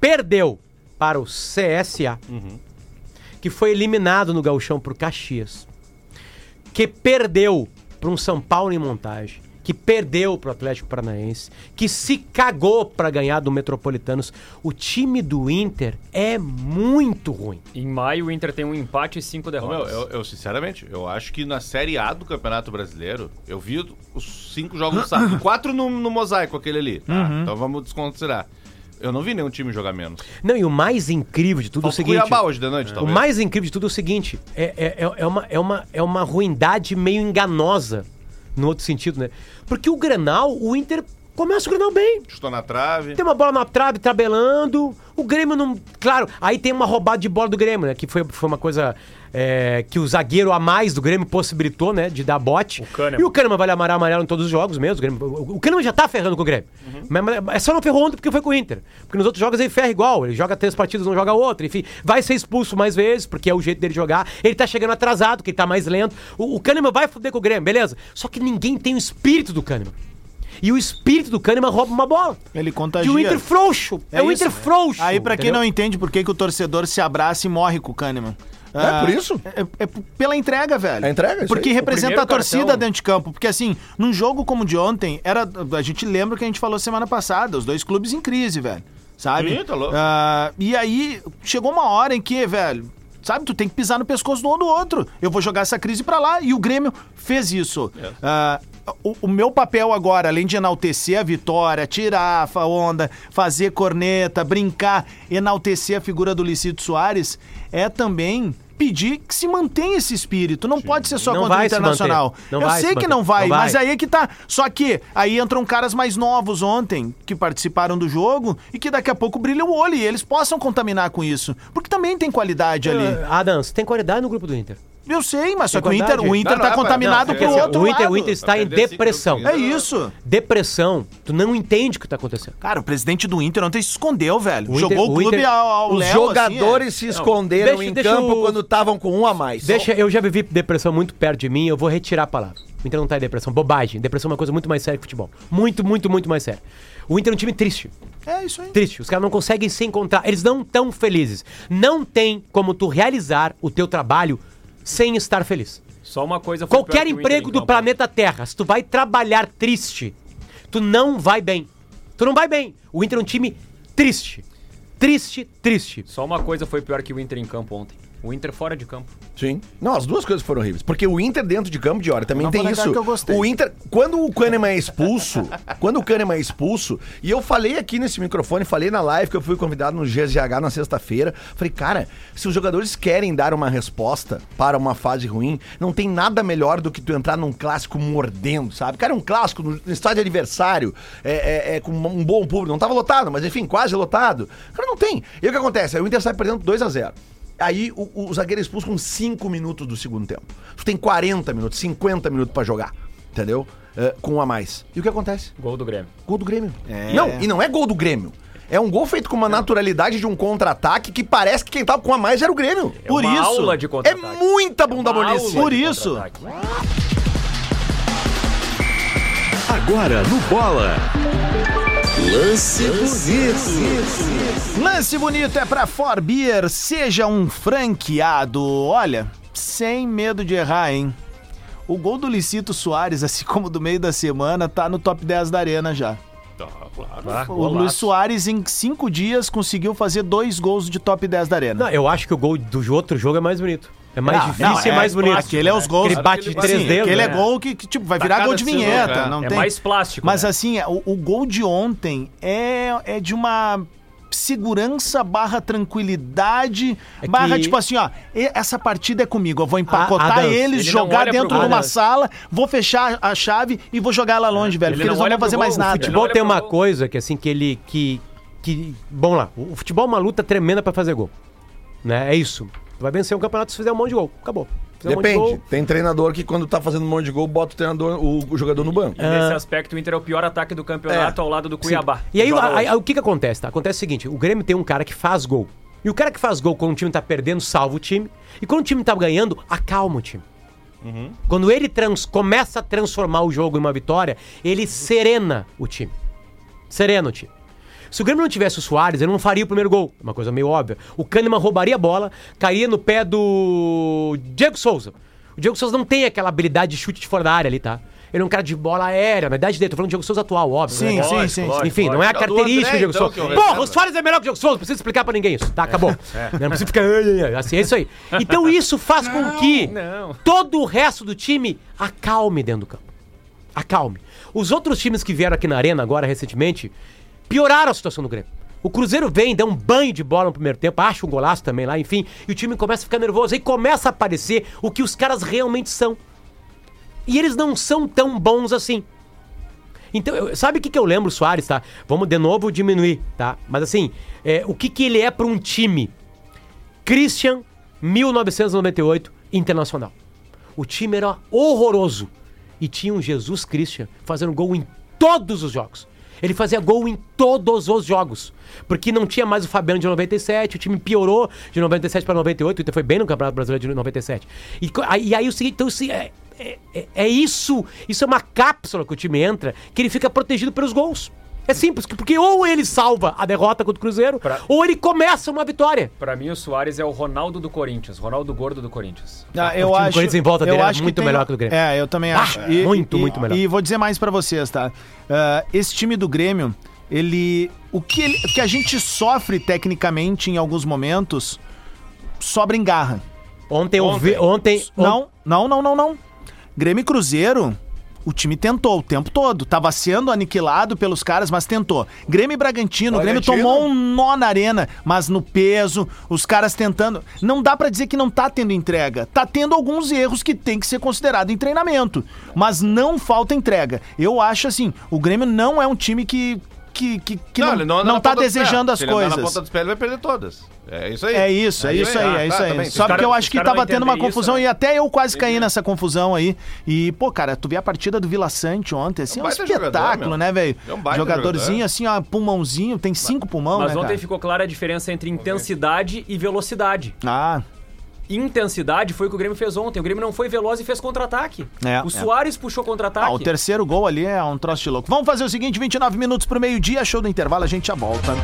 perdeu para o CSA, que foi eliminado no Gauchão por Caxias, que perdeu para um São Paulo em montagem, que perdeu para o Atlético Paranaense, que se cagou para ganhar do Metropolitanos. O time do Inter é muito ruim. Em maio, o Inter tem um empate e cinco derrotas. eu, eu, sinceramente, eu acho que na Série A do Campeonato Brasileiro, eu vi os cinco jogos no sábado. (coughs) Quatro no, no mosaico, aquele ali. Tá? Uhum. Então vamos desconsiderar. Eu não vi nenhum time jogar menos. Não, e o mais incrível de tudo é o seguinte... Cuiabá hoje de noite, O talvez. mais incrível de tudo é o seguinte: é, é, é- é uma, é, uma, é uma ruindade meio enganosa, no outro sentido, né? Porque o Grenal, o Inter começa o Grenal bem. Chutou na trave. Tem uma bola na trave, tabelando. O Grêmio não. Claro, aí tem uma roubada de bola do Grêmio, né? Que foi, foi uma coisa é, que o zagueiro a mais do Grêmio possibilitou, né? De dar bote. O Kahneman. E o Kahneman vai amarrar amarelo em todos os jogos mesmo. O, Grêmio, o, o Kahneman já tá ferrando com o Grêmio. Mas, mas é só não ferrou ontem porque foi com o Inter. Porque nos outros jogos ele ferra igual. Ele joga três partidas, não joga outra. Enfim, vai ser expulso mais vezes, porque é o jeito dele jogar. Ele tá chegando atrasado, que ele tá mais lento. O, o Kahneman vai foder com o Grêmio, beleza? Só que ninguém tem o espírito do Kahneman. E o espírito do Kahneman rouba uma bola. Ele contagia. E o Inter frouxo. É, o isso. Inter frouxo. Aí, pra quem entendeu? não entende por que, que o torcedor se abraça e morre com o Kahneman. É por isso? É, é pela entrega, velho. É entrega, isso Porque aí. representa a torcida cartão. dentro de campo. Porque assim, num jogo como o de ontem, era, a gente lembra o que a gente falou semana passada, os dois clubes em crise, velho. Sabe? Sim, tá louco. Ah, e aí, chegou uma hora em que, velho, sabe, tu tem que pisar no pescoço do um do outro. Eu vou jogar essa crise pra lá. E o Grêmio fez isso. Ah, o, o meu papel agora, além de enaltecer a vitória, tirar a onda, fazer corneta, brincar, enaltecer a figura do Licito Soares, é também pedir que se mantenha esse espírito. Não pode ser só Não contra o se Internacional. Eu sei se que não vai, Não vai. mas aí é que tá. Só que aí entram caras mais novos ontem que participaram do jogo e que daqui a pouco brilham o olho e eles possam contaminar com isso. Porque também tem qualidade ali. Ah, Adams, tem qualidade no grupo do Inter. Eu sei, mas só que o Inter, o Inter Não, não tá é pra- contaminado não, pro é que outro o Inter, lado. o Inter está em perder cinco depressão. É isso. Depressão. Tu não entende o que tá acontecendo. Cara, o presidente do Inter ontem se escondeu, velho. O Jogou Inter- o o clube Inter- ao, ao Os Léo, jogadores assim, se esconderam Deixa- em deixa campo o- quando estavam com um a mais. Deixa, eu já vivi depressão muito perto de mim, eu vou retirar a palavra. O Inter não tá em depressão, bobagem. Depressão é uma coisa muito mais séria que futebol. Muito, muito, muito mais séria. O Inter é um time triste. é. É isso aí. Triste. Os caras não conseguem se encontrar. Eles não tão felizes. Não tem como tu realizar o teu trabalho sem estar feliz. Só uma coisa foi pior Qualquer emprego em do planeta Terra, se tu vai trabalhar triste, tu não vai bem. Tu não vai bem. O Inter é um time triste. Triste, triste. Só uma coisa foi pior que o Inter em campo ontem. O Inter fora de campo. Sim. Não, as duas coisas foram horríveis. Porque o Inter dentro de campo, de hora, também Não tem isso. que eu gostei. O Inter, quando o Kahneman é expulso, (laughs) quando o Kahneman é expulso, e eu falei aqui nesse microfone, falei na live que eu fui convidado no GZH na sexta-feira, falei, cara, se os jogadores querem dar uma resposta para uma fase ruim, não tem nada melhor do que tu entrar num clássico mordendo, sabe? Cara, um clássico no no estádio aniversário, é, é- é com um bom público, não tava lotado, mas enfim, quase lotado. Cara, não tem. E o que acontece? Aí o Inter sai perdendo 2 a 0 Aí o, o zagueiro é expulso com 5 minutos do segundo tempo. Tu tem 40 minutos, 50 minutos pra jogar. Entendeu? É, com um a mais. E o que acontece? Gol do Grêmio. Gol do Grêmio. É. Não, e não é gol do Grêmio. É um gol feito com uma naturalidade de um contra-ataque que parece que quem tava com a mais era o Grêmio. É Por uma isso, aula de É contra-ataque. muita bunda molice. aula Por isso. Agora no Bola. Lance bonito. Lance bonito é pra Forbeer, seja um franqueado. Olha, sem medo de errar, hein? O gol do Licito Soares, assim (laughs) como do meio da semana, tá no top 10 da Arena já. Tá, claro. O. Luiz Soares, em cinco dias, conseguiu fazer dois gols de top 10 da Arena. Não, eu acho que o gol do outro jogo é mais bonito. É mais Não, difícil não, e é mais bonito. Aquele é os gols. Aquele bate de três dedos. aquele é né? gol que, que, tipo, vai virar gol de vinheta. cara. Não É tem... mais plástico. Mas né? assim, o, o gol de ontem é, é de uma segurança barra tranquilidade É barra que- tipo assim, ó, essa partida é comigo, eu vou empacotar Adams, eles, ele jogar dentro de uma sala, vou fechar a chave e vou jogar lá longe, velho, Ele porque não eles não vão fazer mais gol, o nada. futebol- tem uma gol. coisa que assim que ele que que vamos lá, o futebol é uma luta tremenda pra fazer gol, né? É isso. Tu vai vencer um campeonato se fizer um monte de gol, acabou. Fizer um monte de Depende. gol, Tem treinador que quando tá fazendo um monte de gol, bota o treinador, o, o jogador no banco. E nesse aspecto, o Inter é o pior ataque do campeonato ao lado do Cuiabá. E aí, aí, aí, o que que acontece, tá? Acontece o seguinte, o Grêmio tem um cara que faz gol. E o cara que faz gol quando o time tá perdendo, salva o time. E quando o time tá ganhando, acalma o time. Quando ele trans- começa a transformar o jogo em uma vitória, ele serena o time. Serena o time. Se o Grêmio não tivesse o Soares, ele não faria o primeiro gol. Uma coisa meio óbvia. O Kahneman roubaria a bola, cairia no pé do Diego Souza. O Diego Souza não tem aquela habilidade de chute de fora da área ali, tá? Ele é um cara de bola aérea, na idade dele. Tô falando do Diego Souza atual, óbvio. Sim, né? sim, Lógico, sim. lógico. Enfim, não é a É o do característica André, do Diego então, Souza. é Porra, o Soares é melhor que o Diego Souza, não precisa explicar pra ninguém isso. Tá, acabou. Não precisa ficar. Assim, é isso aí. (laughs) Então isso faz com que não. todo o resto do time acalme dentro do campo. Acalme. Os outros times que vieram aqui na Arena agora recentemente pioraram a situação do Grêmio. O Cruzeiro vem, dá um banho de bola no primeiro tempo, acha um golaço também lá, enfim, e o time começa a ficar nervoso. Aí começa a aparecer o que os caras realmente são. E eles não são tão bons assim. Então, eu- sabe o que, que eu lembro, Soares, tá? Vamos de novo diminuir, tá? Mas assim, é, o que, que ele é pra um time? Christian, 1998, Internacional. O time era horroroso. E tinha um Jesus Christian fazendo gol em todos os jogos. Ele fazia gol em todos os jogos. Porque não tinha mais o Fabiano de 97, o time piorou de 97 para 98, o Inter foi bem no Campeonato Brasileiro de 97. E, e aí o seguinte, então, se- é, é- é- é isso, isso é uma cápsula que o time entra, que ele fica protegido pelos gols. É simples, porque ou ele salva a derrota contra o Cruzeiro, Pra- ou ele começa uma vitória. Pra mim, o Soares é o Ronaldo do Corinthians, Ronaldo Gordo do Corinthians. Ah, eu o time do acho, Corinthians em volta dele acho que muito tem- melhor que o do Grêmio. É, eu também Ah, acho. muito, muito melhor. E vou dizer mais pra vocês, tá? Ah, esse time do Grêmio, ele o que, ele- o que a gente sofre tecnicamente em alguns momentos sobra em garra. Ontem eu vi. Ontem. Não, não, não, não, não. Grêmio e Cruzeiro, o time tentou o tempo todo. Tava sendo aniquilado pelos caras, mas tentou. Grêmio e Bragantino, o Grêmio tomou um nó na arena, mas no peso, os caras tentando. Não dá pra dizer que não tá tendo entrega. Tá tendo alguns erros que tem que ser considerado em treinamento, mas não falta entrega. Eu acho assim, o Grêmio não é um time que que, que, que não, ele não, na tá desejando as Se ele andar coisas. na ponta dos pés, ele vai perder todas. É isso aí. É isso, é isso aí, Ah, é isso tá, aí. tá bem. Só porque eu acho que tava não tendo uma entendem isso, confusão né? e até eu quase caí nessa confusão aí. E, pô, cara, tu vê a partida do Vila Sante ontem, assim, É é um um baita espetáculo, jogador, né, velho? É um Jogadorzinho, jogador. assim, ó, pulmãozinho, tem cinco pulmão, Mas né, ontem cara? ficou clara a diferença entre intensidade e velocidade. Ah, Intensidade foi o que o Grêmio fez ontem. O Grêmio não foi veloz e fez contra-ataque. É, o é. Soares puxou contra-ataque. ah, o terceiro gol ali é um troço de louco. Vamos fazer o seguinte, 29 minutos pro meio-dia, show do intervalo, a gente já volta.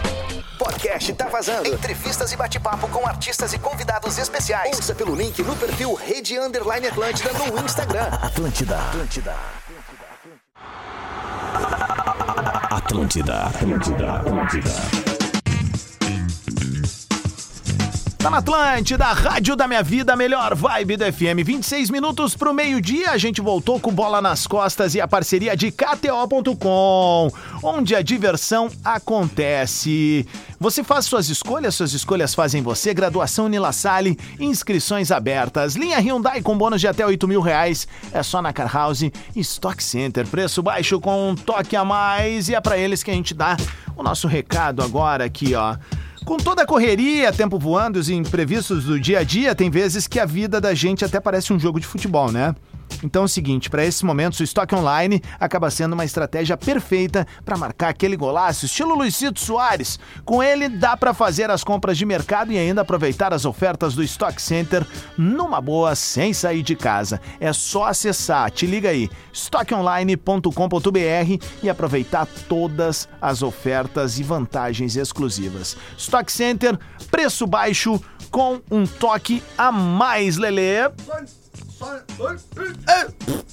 Podcast Tá Vazando. Entrevistas e bate-papo com artistas e convidados especiais. Ouça pelo link no perfil Rede Underline Atlântida no Instagram. Atlântida. Atlântida. Atlântida, Atlântida, Atlântida. Tá na Atlântida, Rádio da Minha Vida, melhor vibe do FM. 26 minutos pro meio-dia, a gente voltou com bola nas costas e a parceria de KTO.com, onde a diversão acontece. Você faz suas escolhas, suas escolhas fazem você. Graduação Nila Salle, inscrições abertas. Linha Hyundai com bônus de até 8 mil reais. É só na Car House Stock Center. Preço baixo com um toque a mais. E é pra eles que a gente dá o nosso recado agora aqui, ó. Com toda a correria, tempo voando, os imprevistos do dia a dia, tem vezes que a vida da gente até parece um jogo de futebol, né? Então é o seguinte, para esses momentos o estoque online acaba sendo uma estratégia perfeita para marcar aquele golaço, estilo Luizito Soares. Com ele dá para fazer as compras de mercado e ainda aproveitar as ofertas do Stock Center numa boa, sem sair de casa. É só acessar, te liga aí, stockonline.com.br e aproveitar todas as ofertas e vantagens exclusivas. Stock Center, preço baixo com um toque a mais, Lelê.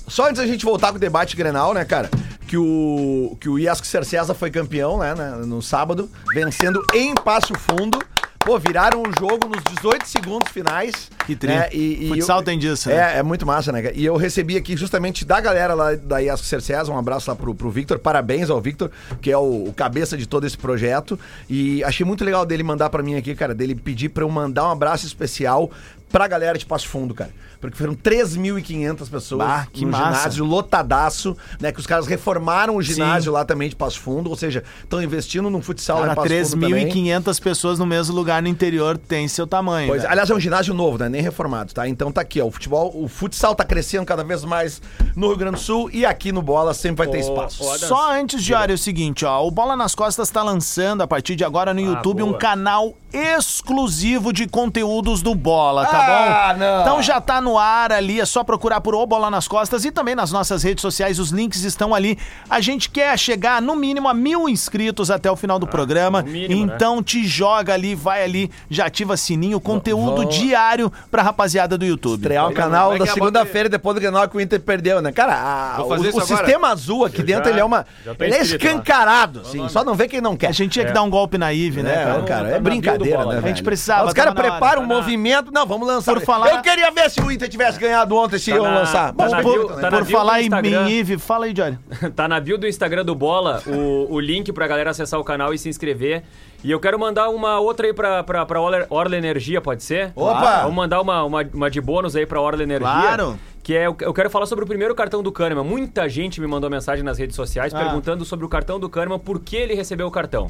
Só antes da gente voltar com o debate Grenal, né, cara? Que o, que o Iasco Cercesa foi campeão, né, né, no sábado, vencendo em Passo Fundo. Pô, viraram o jogo nos 18 segundos finais. Que tri. né, e, e Futsal eu- tem disso, né? É, é muito massa, né? cara? E eu recebi aqui justamente da galera lá da Iasco Cercesa, um abraço lá pro, pro Victor, parabéns ao Victor, que é o, o cabeça de todo esse projeto. E achei muito legal dele mandar pra mim aqui, cara, dele pedir pra eu mandar um abraço especial pra galera de Passo Fundo, cara. Porque foram 3.500 pessoas Bah, que no massa. ginásio lotadaço, né? Que os caras reformaram o ginásio lá também de Passo Fundo, ou seja, estão investindo no futsal lá Cara, em Passo Fundo também. 3.500 pessoas no mesmo lugar no interior tem seu tamanho. Pois, velho. aliás, é um ginásio novo, né? Nem reformado, tá? Então tá aqui, ó. O futebol, o futsal tá crescendo cada vez mais no Rio Grande do Sul e aqui no Bola sempre vai ter espaço. Só antes de olha, é o seguinte, ó, o Bola nas Costas tá lançando a partir de agora no YouTube um boa. canal exclusivo de conteúdos do Bola, tá Ah, bom? não. Então já tá no ar ali, é só procurar por O Bola nas Costas e também nas nossas redes sociais, os links estão ali. A gente quer chegar no mínimo a mil inscritos até o final do programa, no mínimo, né? então te joga ali, vai ali, já ativa sininho, conteúdo vamos- diário pra rapaziada do YouTube. Estrear o Como canal é da é segunda-feira depois do Grenal que o Inter perdeu, né? Cara, a- Vou o, o sistema azul aqui Eu dentro, já- ele é uma. Ele é escancarado, assim. Só não vê quem não quer. A gente tinha que dar um golpe na Ive, né, É, cara? cara, Tá é brincadeira, bola, né? a gente precisava, Os caras preparam um movimento. Não, vamos lançar. Por falar- Eu queria ver se o Inter tivesse ganhado ontem, se iam na- lançar. tá Mas na por- tá Por falar em, Ive, fala aí, Johnny. (laughs) Tá na bio do Instagram do Bola o, o link pra galera acessar o canal e se inscrever. E eu quero mandar uma outra aí pra, pra, pra Orla, Energia, pode ser? Opa! Vamos mandar uma, uma, uma de bônus aí pra Orla Energia. Claro. Que é, eu eu quero falar sobre o primeiro cartão do Kahneman. Muita gente me mandou mensagem nas redes sociais Ah. perguntando sobre o cartão do Kahneman, por que ele recebeu o cartão.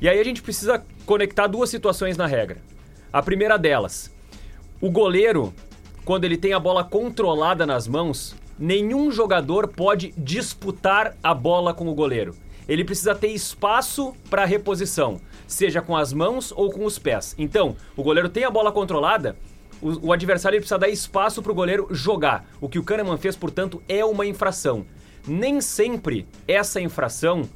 E aí a gente precisa conectar duas situações na regra. A primeira delas, o goleiro, quando ele tem a bola controlada nas mãos, nenhum jogador pode disputar a bola com o goleiro. Ele precisa ter espaço para reposição, seja com as mãos ou com os pés. Então, o goleiro tem a bola controlada, o, o adversário precisa dar espaço para o goleiro jogar. O que o Kahneman fez, portanto, é uma infração. Nem sempre essa infração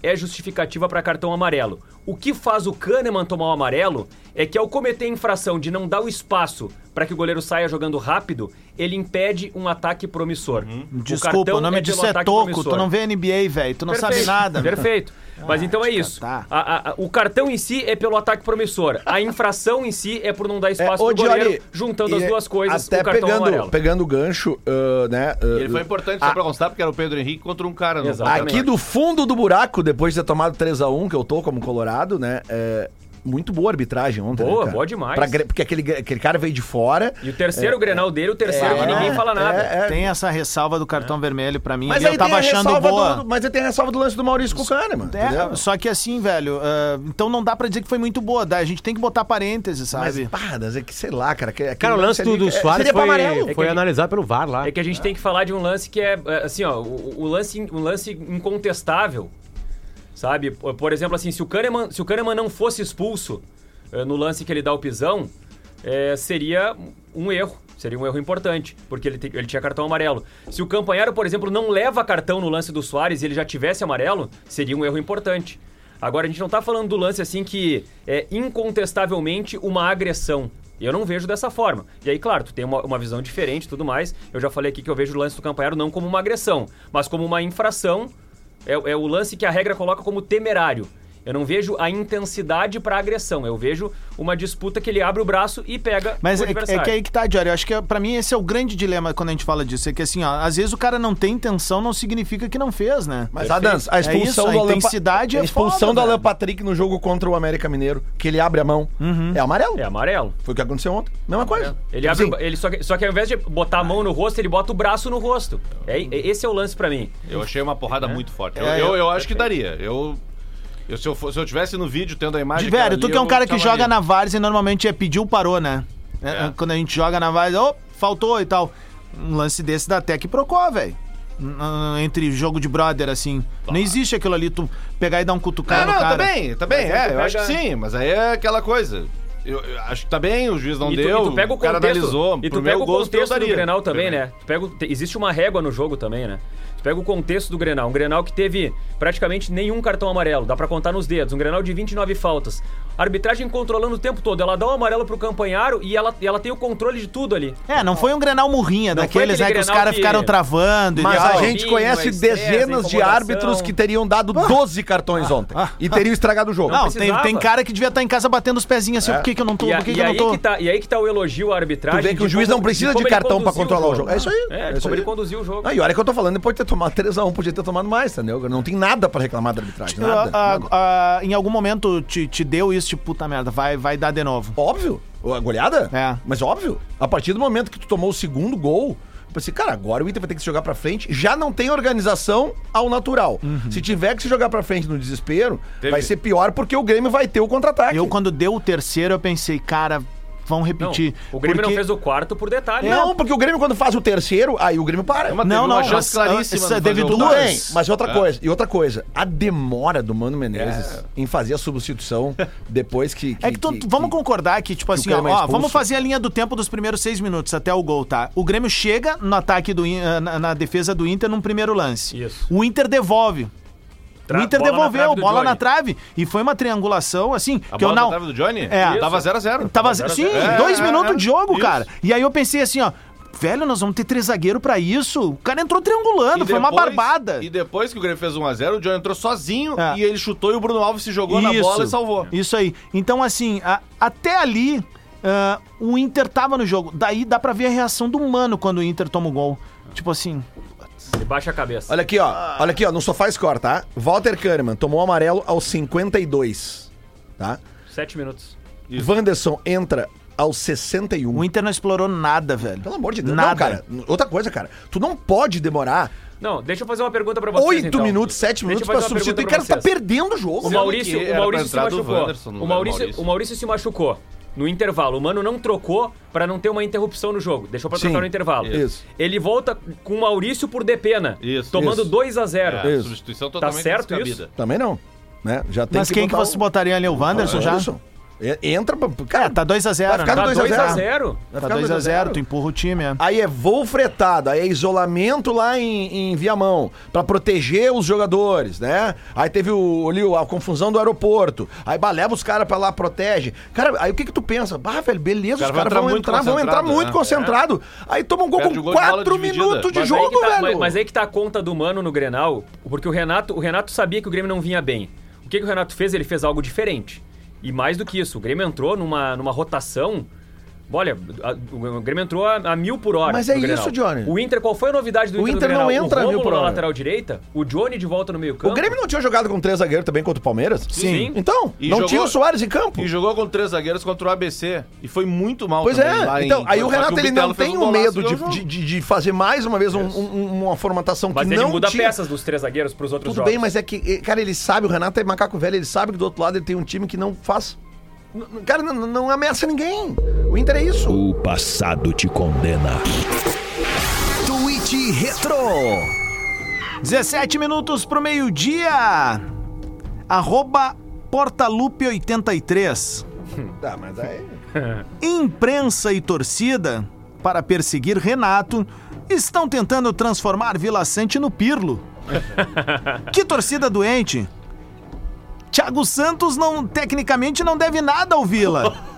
é justificativa para cartão amarelo. O que faz o Kahneman tomar o amarelo é que ao cometer a infração de não dar o espaço para que o goleiro saia jogando rápido, ele impede um ataque promissor. O Desculpa, o nome é disso é toco. Tu não vê NBA, velho. Tu não sabe Perfeito, nada. meu. Perfeito. Mas então é isso. tá. A- a- a- o cartão em si é pelo ataque promissor. A infração em si é por não dar espaço ô, pro goleiro, Diori, juntando as duas coisas, Até o cartão pegando, amarelo. pegando o gancho, ah, né? ah, Ele foi importante só Ah. pra constar, porque era o Pedro Henrique contra um cara. Aqui do fundo do buraco, depois de ter tomado 3x1, que eu tô como Colorado, né? É, muito boa a arbitragem ontem. Boa, né, cara? boa demais. Pra porque aquele, aquele cara veio de fora. E o terceiro Grenal dele, o terceiro que ninguém fala nada. é, é. Tem essa ressalva do cartão vermelho pra mim. Mas eu tava tem a achando ressalva boa. Do, mas aí tem a ressalva do lance do Maurício com o Kahneman. É, só que assim, velho, ah, então não dá pra dizer que foi muito boa, dá, a gente tem que botar parênteses, sabe? mas é que sei lá, cara. Que, Cara, o lance do, do é, Soares foi. É foi gente- analisado pelo VAR lá. É que a gente tem que falar de um lance que é, é, assim, ó, o, o lance, um lance incontestável, sabe? Por, exemplo, assim, se o Kahneman, se o Kahneman não fosse expulso eh, no lance que ele dá o pisão, eh, seria um erro. Seria um erro importante, porque ele, te- ele tinha cartão amarelo. Se o Campanharo, por exemplo, não leva cartão no lance do Soares e ele já tivesse amarelo, seria um erro importante. Agora, a gente não tá falando do lance assim que é incontestavelmente uma agressão. Eu não vejo dessa forma. E aí, claro, tu tem uma, uma visão diferente e tudo mais. Eu já falei aqui que eu vejo o lance do Campanharo não como uma agressão, mas como uma infração. É, é o lance que a regra coloca como temerário. Eu não vejo a intensidade pra agressão. Eu vejo uma disputa que ele abre o braço e pega Mas o é, é adversário. que aí que tá, Diário. Eu acho que pra mim esse é o grande dilema quando a gente fala disso. É que assim, ó, às vezes o cara não tem intenção, não significa que não fez, né? Mas, Adams, a É expulsão isso, a do Alan Pa- intensidade é a expulsão foda, do Alan. Patrick no jogo contra o América Mineiro, que ele abre a mão, é amarelo. É amarelo. Foi o que aconteceu ontem. Mesma coisa. Ele Tipo abre, assim, ele só, que, só que ao invés de botar a mão no rosto, ele bota o braço no rosto. É, é- esse é o lance pra mim. Eu achei uma porrada muito forte. Eu, É, eu, eu- eu acho que daria. Eu, eu, se, eu fosse, se eu tivesse no vídeo tendo a imagem. De velho, tu que é um cara que joga na várzea e normalmente é pediu, parou, né? É, É. Quando a gente joga na várzea, ô, faltou e tal. Um lance desse dá até que procó, velho. Entre jogo de brother, assim. Não existe aquilo ali, tu pegar e dar um cutucado Não, no não, cara. tá bem, tá bem. Mas É, eu acho que sim, mas aí é aquela coisa. Eu, eu acho que tá bem, o juiz não E tu, deu. e tu pega o cara contexto, analisou. E tu pega o contexto do. Grenal também, né? Tu pega, o- te- existe uma régua no jogo também, né? Pega o contexto do Grenal. Um Grenal que teve praticamente nenhum cartão amarelo. Dá pra contar nos dedos. Um Grenal de 29 faltas. A arbitragem controlando o tempo todo. Ela dá o amarelo pro campanharo e ela, e ela tem o controle de tudo ali. É, não foi um Grenal murrinha Não daqueles, né, que os caras que- ficaram travando. e Mas a gente conhece estresse, dezenas de árbitros que teriam dado 12 cartões ontem e teriam estragado o jogo. Não, tem, tem cara que devia estar em casa batendo os pezinhos assim, É. por que, que eu não tô, E, a- por que, e que eu não aí tô? que tá, e aí que tá o elogio à arbitragem. Tu vê que o de juiz como- não precisa de ele cartão pra conduziu controlar o jogo. É isso aí. É, É de isso como aí. ele conduziu o jogo. Ah, e olha que eu tô falando, depois de ter tomado 3x1, podia ter tomado mais, entendeu? Não tem nada pra reclamar da arbitragem. Nada. Nada. em algum momento te, te deu isso, tipo, puta merda, vai, vai dar de novo. Óbvio. A goleada? É. Mas óbvio. A partir do momento que tu tomou o segundo gol, eu pensei, cara, agora o Inter vai ter que se jogar pra frente. Já não tem organização ao natural. Se tiver que se jogar pra frente no desespero, Teve- vai ser pior porque o Grêmio vai ter o contra-ataque. Eu, quando deu o terceiro, eu pensei, cara, vão Não, repetir. o Grêmio Porque- não fez o quarto por detalhe. Não, porque o Grêmio, quando faz o terceiro, aí o Grêmio para. Mas Não, não, mas, claríssima. ah, teve fazer o Tudo duas. bem, mas outra É. coisa. E outra coisa, a demora do Mano Menezes em fazer a substituição depois que. É que, tu- vamos concordar que, tipo assim, ó, é ó, expulso. vamos fazer a linha do tempo dos primeiros seis minutos até o gol, tá? O Grêmio chega no ataque do eh, na, na defesa do Inter num primeiro lance. Isso. O Inter devolve. Tra- o Inter bola na devolveu, do bola Johnny. na trave. E foi uma triangulação, assim, A que eu bola não. da trave do Johnny? É. Tava 0x0. Tava, sim, É, dois é, minutos é. de jogo, Isso. cara. E aí eu pensei assim, ó. Velho, nós vamos ter três zagueiros pra isso. O cara entrou triangulando, foi uma barbada. E depois que o Grêmio fez 1x0, o Johnny entrou sozinho É. e ele chutou e o Bruno Alves se jogou na bola e salvou. Isso aí. Então, assim, a- até ali, ah, o Inter tava no jogo. Daí dá pra ver a reação do Mano quando o Inter toma o gol. Tipo assim, baixa a cabeça. Olha aqui, ó. Olha aqui, ó, no Sofá Score, tá? Walter Kahneman tomou amarelo aos 52, tá? Sete minutos. Wanderson entra aos 61. o Inter não explorou nada, velho. Pelo amor de Deus. Nada. Não, cara. Outra coisa, cara. Tu não pode demorar Não, deixa eu fazer uma pergunta pra vocês. 8 então. minutos, 7 Deixa eu minutos pra substituir. pergunta Cara, tá perdendo o jogo. O Maurício, o Maurício se machucou. O, Maurício. o Maurício se machucou no intervalo. O Mano não trocou pra não ter uma interrupção no jogo. Deixou pra Sim, trocar no intervalo. isso. Ele volta com o Maurício por Depena, Isso, tomando isso. 2 a 0 É, substituição Tá totalmente certo descabida. isso? Também não. Né? Já tem Mas quem que botar você o- botaria ali? O Wanderson já? Wanderson. Entra pra. Cara, É, tá 2x0. Vai ficar Tá no 2 2 a a 0. 0 vai Tá ficar 2 a 2x0, 0. tu empurra o time, é. Aí é voo fretado, aí é isolamento lá em, em Viamão, pra proteger os jogadores, né? Aí teve o, ali, a confusão do aeroporto. Aí bah, leva os caras pra lá, protege. Cara, aí o que que tu pensa? Bah, velho, beleza, cara os caras vão entrar, vão entrar concentrado, muito né? concentrado. Aí toma um gol Perde com o gol de bola 4 dividida. minutos de Mas jogo, que tá- velho. Mas, mas aí que tá a conta do Mano no Grenal, porque o Renato, o Renato sabia que o Grêmio não vinha bem. O que, que o Renato fez? Ele fez algo diferente. E mais do que isso, o Grêmio entrou numa, numa rotação. Olha, a- o Grêmio entrou a, a mil por hora. Mas é isso. Johnny. O Inter, qual foi a novidade do O Inter? no Inter não entra a o mil por na hora. lateral direita, o Johnny de volta no meio campo. O Grêmio não tinha jogado com três zagueiros também contra o Palmeiras? Sim. Então, E não jogou- tinha o Soares em campo. E jogou com três zagueiros contra o ABC. E foi muito mal Pois também é, lá em- então, aí o Renato ele não tem um o medo de, o de, de- fazer mais uma vez um- um- uma formação Mas que ele não muda tinha. peças dos três zagueiros pros outros Tudo jogos. bem, mas é que, eh, cara, ele sabe, o Renato é macaco velho, ele sabe que do outro lado ele tem um time que não faz. Cara, não, não ameaça ninguém. O Inter é isso. O passado te condena. Tweet Retro. 17 minutos pro meio-dia. Arroba Portalupe83. (laughs) Tá, mas aí. (laughs) Imprensa e torcida, para perseguir Renato, estão tentando transformar Vila Sante no Pirlo. (laughs) que torcida doente! Thiago Santos não, tecnicamente não deve nada ao Vila. (laughs)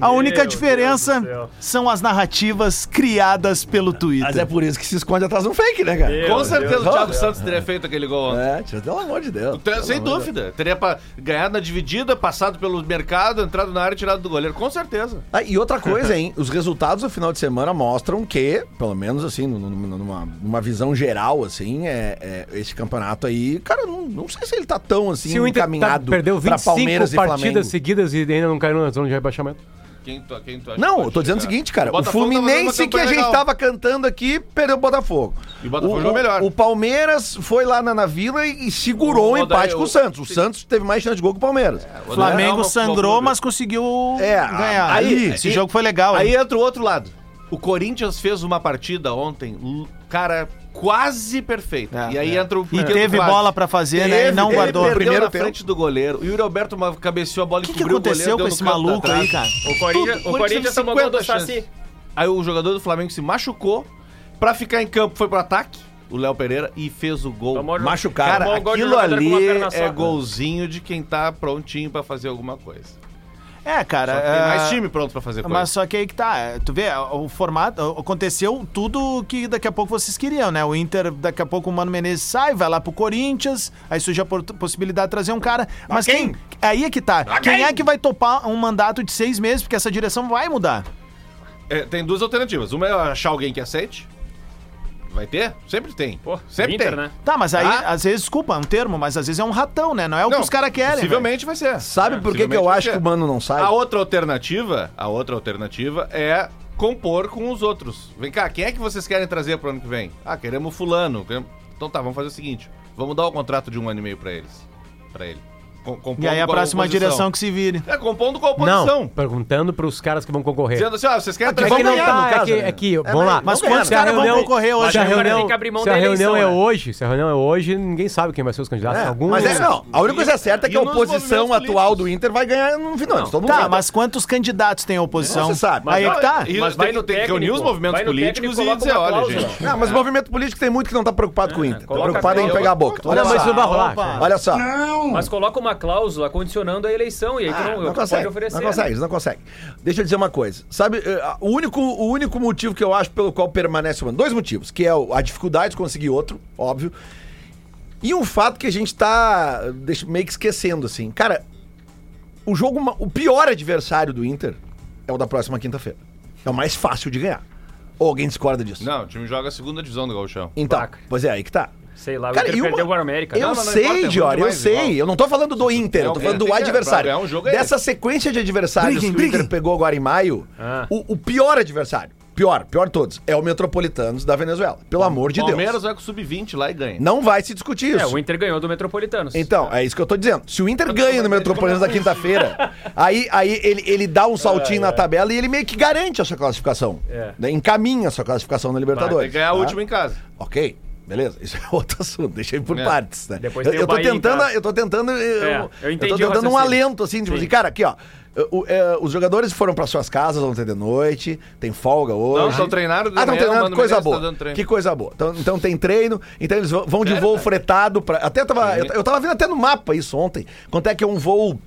A única Meu diferença Deus são as narrativas criadas pelo Twitter. Mas é por isso que se esconde atrás de um fake, né, cara? Meu Com Deus certeza do o Thiago céu. Santos teria feito aquele gol. É, pelo amor de Deus. Então, Sem de Deus. dúvida. Teria pra ganhar na dividida, passado pelo mercado, entrado na área e tirado do goleiro. Com certeza. Ah, e outra coisa, hein? Os resultados do final de semana mostram que, pelo menos assim, num- num- numa, numa visão geral, assim, é, é, esse campeonato aí, cara, não, não sei se ele tá tão assim Se o Inter tá, encaminhado perdeu pra 25 Palmeiras e partidas Flamengo. seguidas e ainda não caiu na zona de rebaixamento. Quem tu, quem tu Não, eu tô dizendo o seguinte, cara. O, fazendo Fluminense que a gente legal. tava cantando aqui, perdeu o Botafogo. E o Botafogo o, jogou melhor. O Palmeiras foi lá na, na Vila e, e segurou O o empate com o Santos. O Santos teve mais chance de gol que o Palmeiras. O Flamengo Odair- sangrou, mas conseguiu É, ganhar. aí- Esse jogo foi legal. Aí hein? entra o outro lado. O Corinthians fez uma partida ontem cara, quase perfeito. É, e aí é. entra o E teve quase. bola pra fazer, né? E não teve, guardou. perdeu. Primeiro na tempo. frente do goleiro. O Yuri Alberto ma- cabeceou a bola O e que, que cobriu aconteceu o com goleiro. esse deu no canto maluco da aí, cara? O Corinthians, o Corinthians tomou gol do 50 Saci. chances. Aí o jogador do Flamengo se machucou pra ficar em campo, foi pro ataque, o Léo Pereira, e fez o gol. Tomou- Machucado. Cara, tomou o aquilo com ali é golzinho de quem tá prontinho pra fazer alguma coisa. É, cara. Só que tem é, mais time pronto pra fazer coisa. Mas só que aí que tá, é, tu vê, o formato, aconteceu tudo que daqui a pouco vocês queriam, né? O Inter, daqui a pouco o Mano Menezes sai, vai lá pro Corinthians, aí surge a possibilidade de trazer um cara. Mas quem? Aí é que tá. Quem é que vai topar um mandato de seis meses? Porque essa direção vai mudar. É, tem duas alternativas. Uma é achar alguém que aceite. Vai ter? Sempre tem. Pô, Sempre Inter, tem. né? Tá, mas aí, Ah. às vezes, desculpa, é um termo, mas às vezes é um ratão, né? Não é o que os caras querem. Possivelmente vai ser. Sabe É, por que, que eu possivelmente vai acho ser. que o Mano não sai? A outra alternativa, a outra alternativa é compor com os outros. Vem cá, quem é que vocês querem trazer pro ano que vem? Ah, queremos fulano. queremos- Então tá, vamos fazer o seguinte. Vamos dar o contrato de um ano e meio pra eles. Pra ele. Compondo E aí a próxima oposição. direção que se vire. É, compondo com a Não, oposição. perguntando pros caras que vão concorrer. Dizendo assim, ó, vocês querem É trazer que não ganhar, tá, no é caso, que, né? é que, É, vamos lá. Mas quantos ganhar, caras vão concorrer hoje? Se a reunião, tem que abrir mão se a reunião eleição, é né? hoje, se a reunião é hoje, ninguém sabe quem vai ser os candidatos. É, Alguns, Mas é, não, a única coisa certa é que E a oposição atual do Inter vai ganhar no final. Todo mundo Tá, mas quantos candidatos tem a oposição? Não se sabe. Aí é que tá. Mas tem, vai no tem que reunir técnico, os movimentos políticos técnico e dizer, olha, gente. Não, mas o movimento político tem muito que não tá preocupado com o Inter. Tá preocupado em pegar a boca. Olha Não, mas só. Olha só. Mas coloca uma cláusula condicionando a eleição e aí tu Ah, não, não pode consegue, oferecer. não consegue, não consegue. Deixa eu dizer uma coisa. Sabe, eh, o único, o único motivo que eu acho pelo qual permanece o Mano, dois motivos, que é a dificuldade de conseguir outro, óbvio, e um fato que a gente tá deixa, meio que esquecendo, assim. Cara, o jogo, o pior adversário do Inter é o da próxima quinta-feira. É o mais fácil de ganhar. Ou alguém discorda disso? Não, o time joga a segunda divisão do Gauchão. Então, Vaca. pois é, aí que tá. Sei lá, o Cara, Inter e uma- perdeu o América. Eu Não, mas não sei, importa, é Dior, muito eu sei. igual. Eu não tô falando do Inter, eu tô É, falando do que- adversário. ganhar um jogo é Dessa sequência de adversários Briguem, que o Inter briguem. pegou agora em maio, Ah. o, o pior adversário, pior, pior de todos, é o Metropolitanos da Venezuela. Pelo amor de Palmeiras Deus. vai com o sub-20 lá e ganha. Não vai se discutir É, isso. o Inter ganhou do Metropolitanos. Então, é isso que eu tô dizendo. Se o Inter ganha no Metropolitanos na quinta-feira, (laughs) aí, aí ele, ele dá um saltinho na tabela e ele meio que garante a sua classificação. É. Né? Encaminha a sua classificação na Vai Libertadores. que ganhar a tá? última em casa. Ok, beleza. Isso é (laughs) outro assunto. Ir por É. partes, né? Depois eu, tem eu tô Bahia em tentando, eu tô tentando, eu, É, eu entendi eu o tô tentando um alento assim, tipo Sim. assim, cara, aqui, ó. o- é, os jogadores foram para suas casas ontem de noite, tem folga hoje. Não, estão treinando de Ah, estão treinando, Mano coisa boa. tá treino. que coisa boa. Então, então tem treino, então eles vão de voo fretado para até tava, eu, eu tava vendo até no mapa isso ontem. Quanto é que é um voo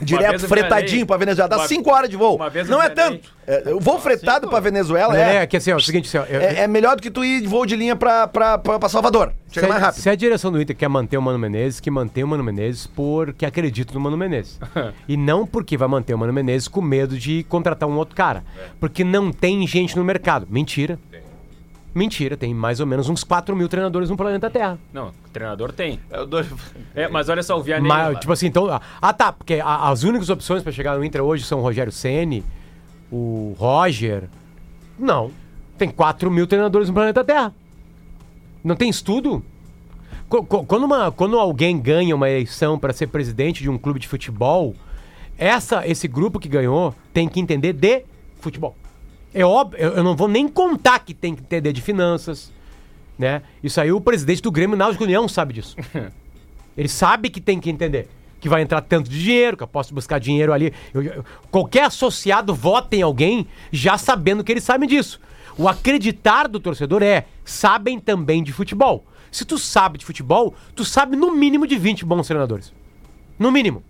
direto fretadinho pra Venezuela, dá Uma- 5 horas de voo. Não é tanto. É, o voo fretado pra Venezuela É, é é que assim, ó, é o seguinte, assim, ó, eu- é, é melhor do que tu ir de voo de linha pra, pra, pra, pra Salvador. Chega se, mais rápido. se a direção do Inter quer manter o Mano Menezes, que mantenha o Mano Menezes porque acredita no Mano Menezes. (laughs) e não porque vai manter o Mano Menezes com medo de contratar um outro cara. Porque não tem gente no mercado. Mentira. Mentira, tem mais ou menos uns 4 mil treinadores no planeta Terra. Não, o treinador tem. É dois... É, mas olha só, o Vianney... Mas, tipo assim, então. Ah, tá, porque a- as únicas opções pra chegar no Inter hoje são o Rogério Ceni, o Roger. Não. Tem 4 mil treinadores no planeta Terra. Não tem estudo? Quando, uma- quando alguém ganha uma eleição para ser presidente de um clube de futebol, essa, esse grupo que ganhou tem que entender de futebol. É óbvio, eu não vou nem contar que tem que entender de finanças, né? Isso aí o presidente do Grêmio Náutico União sabe disso. (laughs) Ele sabe que tem que entender. Que vai entrar tanto de dinheiro, que eu posso buscar dinheiro ali. Eu- eu- qualquer associado vota em alguém já sabendo que eles sabem disso. O acreditar do torcedor é, sabem também de futebol. Se tu sabe de futebol, tu sabe no mínimo de 20 bons treinadores. No mínimo.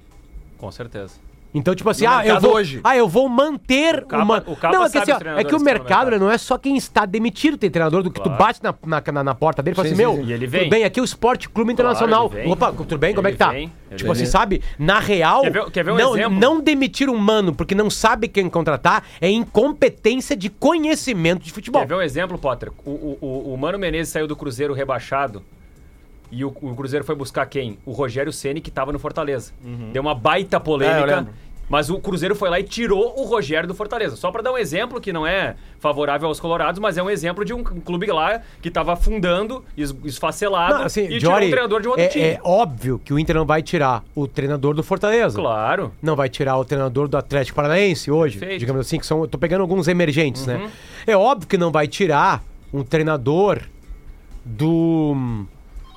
Com certeza. Então, tipo assim, No ah, eu mercado vou, hoje. ah, eu vou manter O Capa- uma. o Capa não, é que, sabe assim, ó, é que o que estão no mercado mercado. ele não é só quem está demitido, tem treinador do que tu Claro. bate na, na, na- na porta dele e fala Sim, assim: sim, meu, sim. E ele tudo vem. bem, aqui é o Esporte Clube Internacional. ele vem. Opa, tudo bem? Como é que tá? vem, ele tipo assim, vem. sabe? Na real, Quer ver- quer ver um não, exemplo? não demitir um mano porque não sabe quem contratar é incompetência de conhecimento de futebol. Quer ver um exemplo, Potter? O, o, o- o Mano Menezes saiu do Cruzeiro rebaixado e o, o Cruzeiro foi buscar quem? O Rogério Ceni que tava no Fortaleza. Deu uma baita É, eu polêmica. lembro. Mas o Cruzeiro foi lá e tirou o Rogério do Fortaleza. Só pra dar um exemplo que não é favorável aos colorados, mas é um exemplo de um clube lá que tava afundando, es- esfacelado Não, assim, e tirou Jory, um treinador de um outro é, time. é óbvio que o Inter não vai tirar o treinador do Fortaleza. Claro. Não vai tirar o treinador do Atlético Paranaense hoje, Perfeito. digamos assim, que são. Eu tô pegando alguns emergentes, Uhum. né? É óbvio que não vai tirar um treinador do.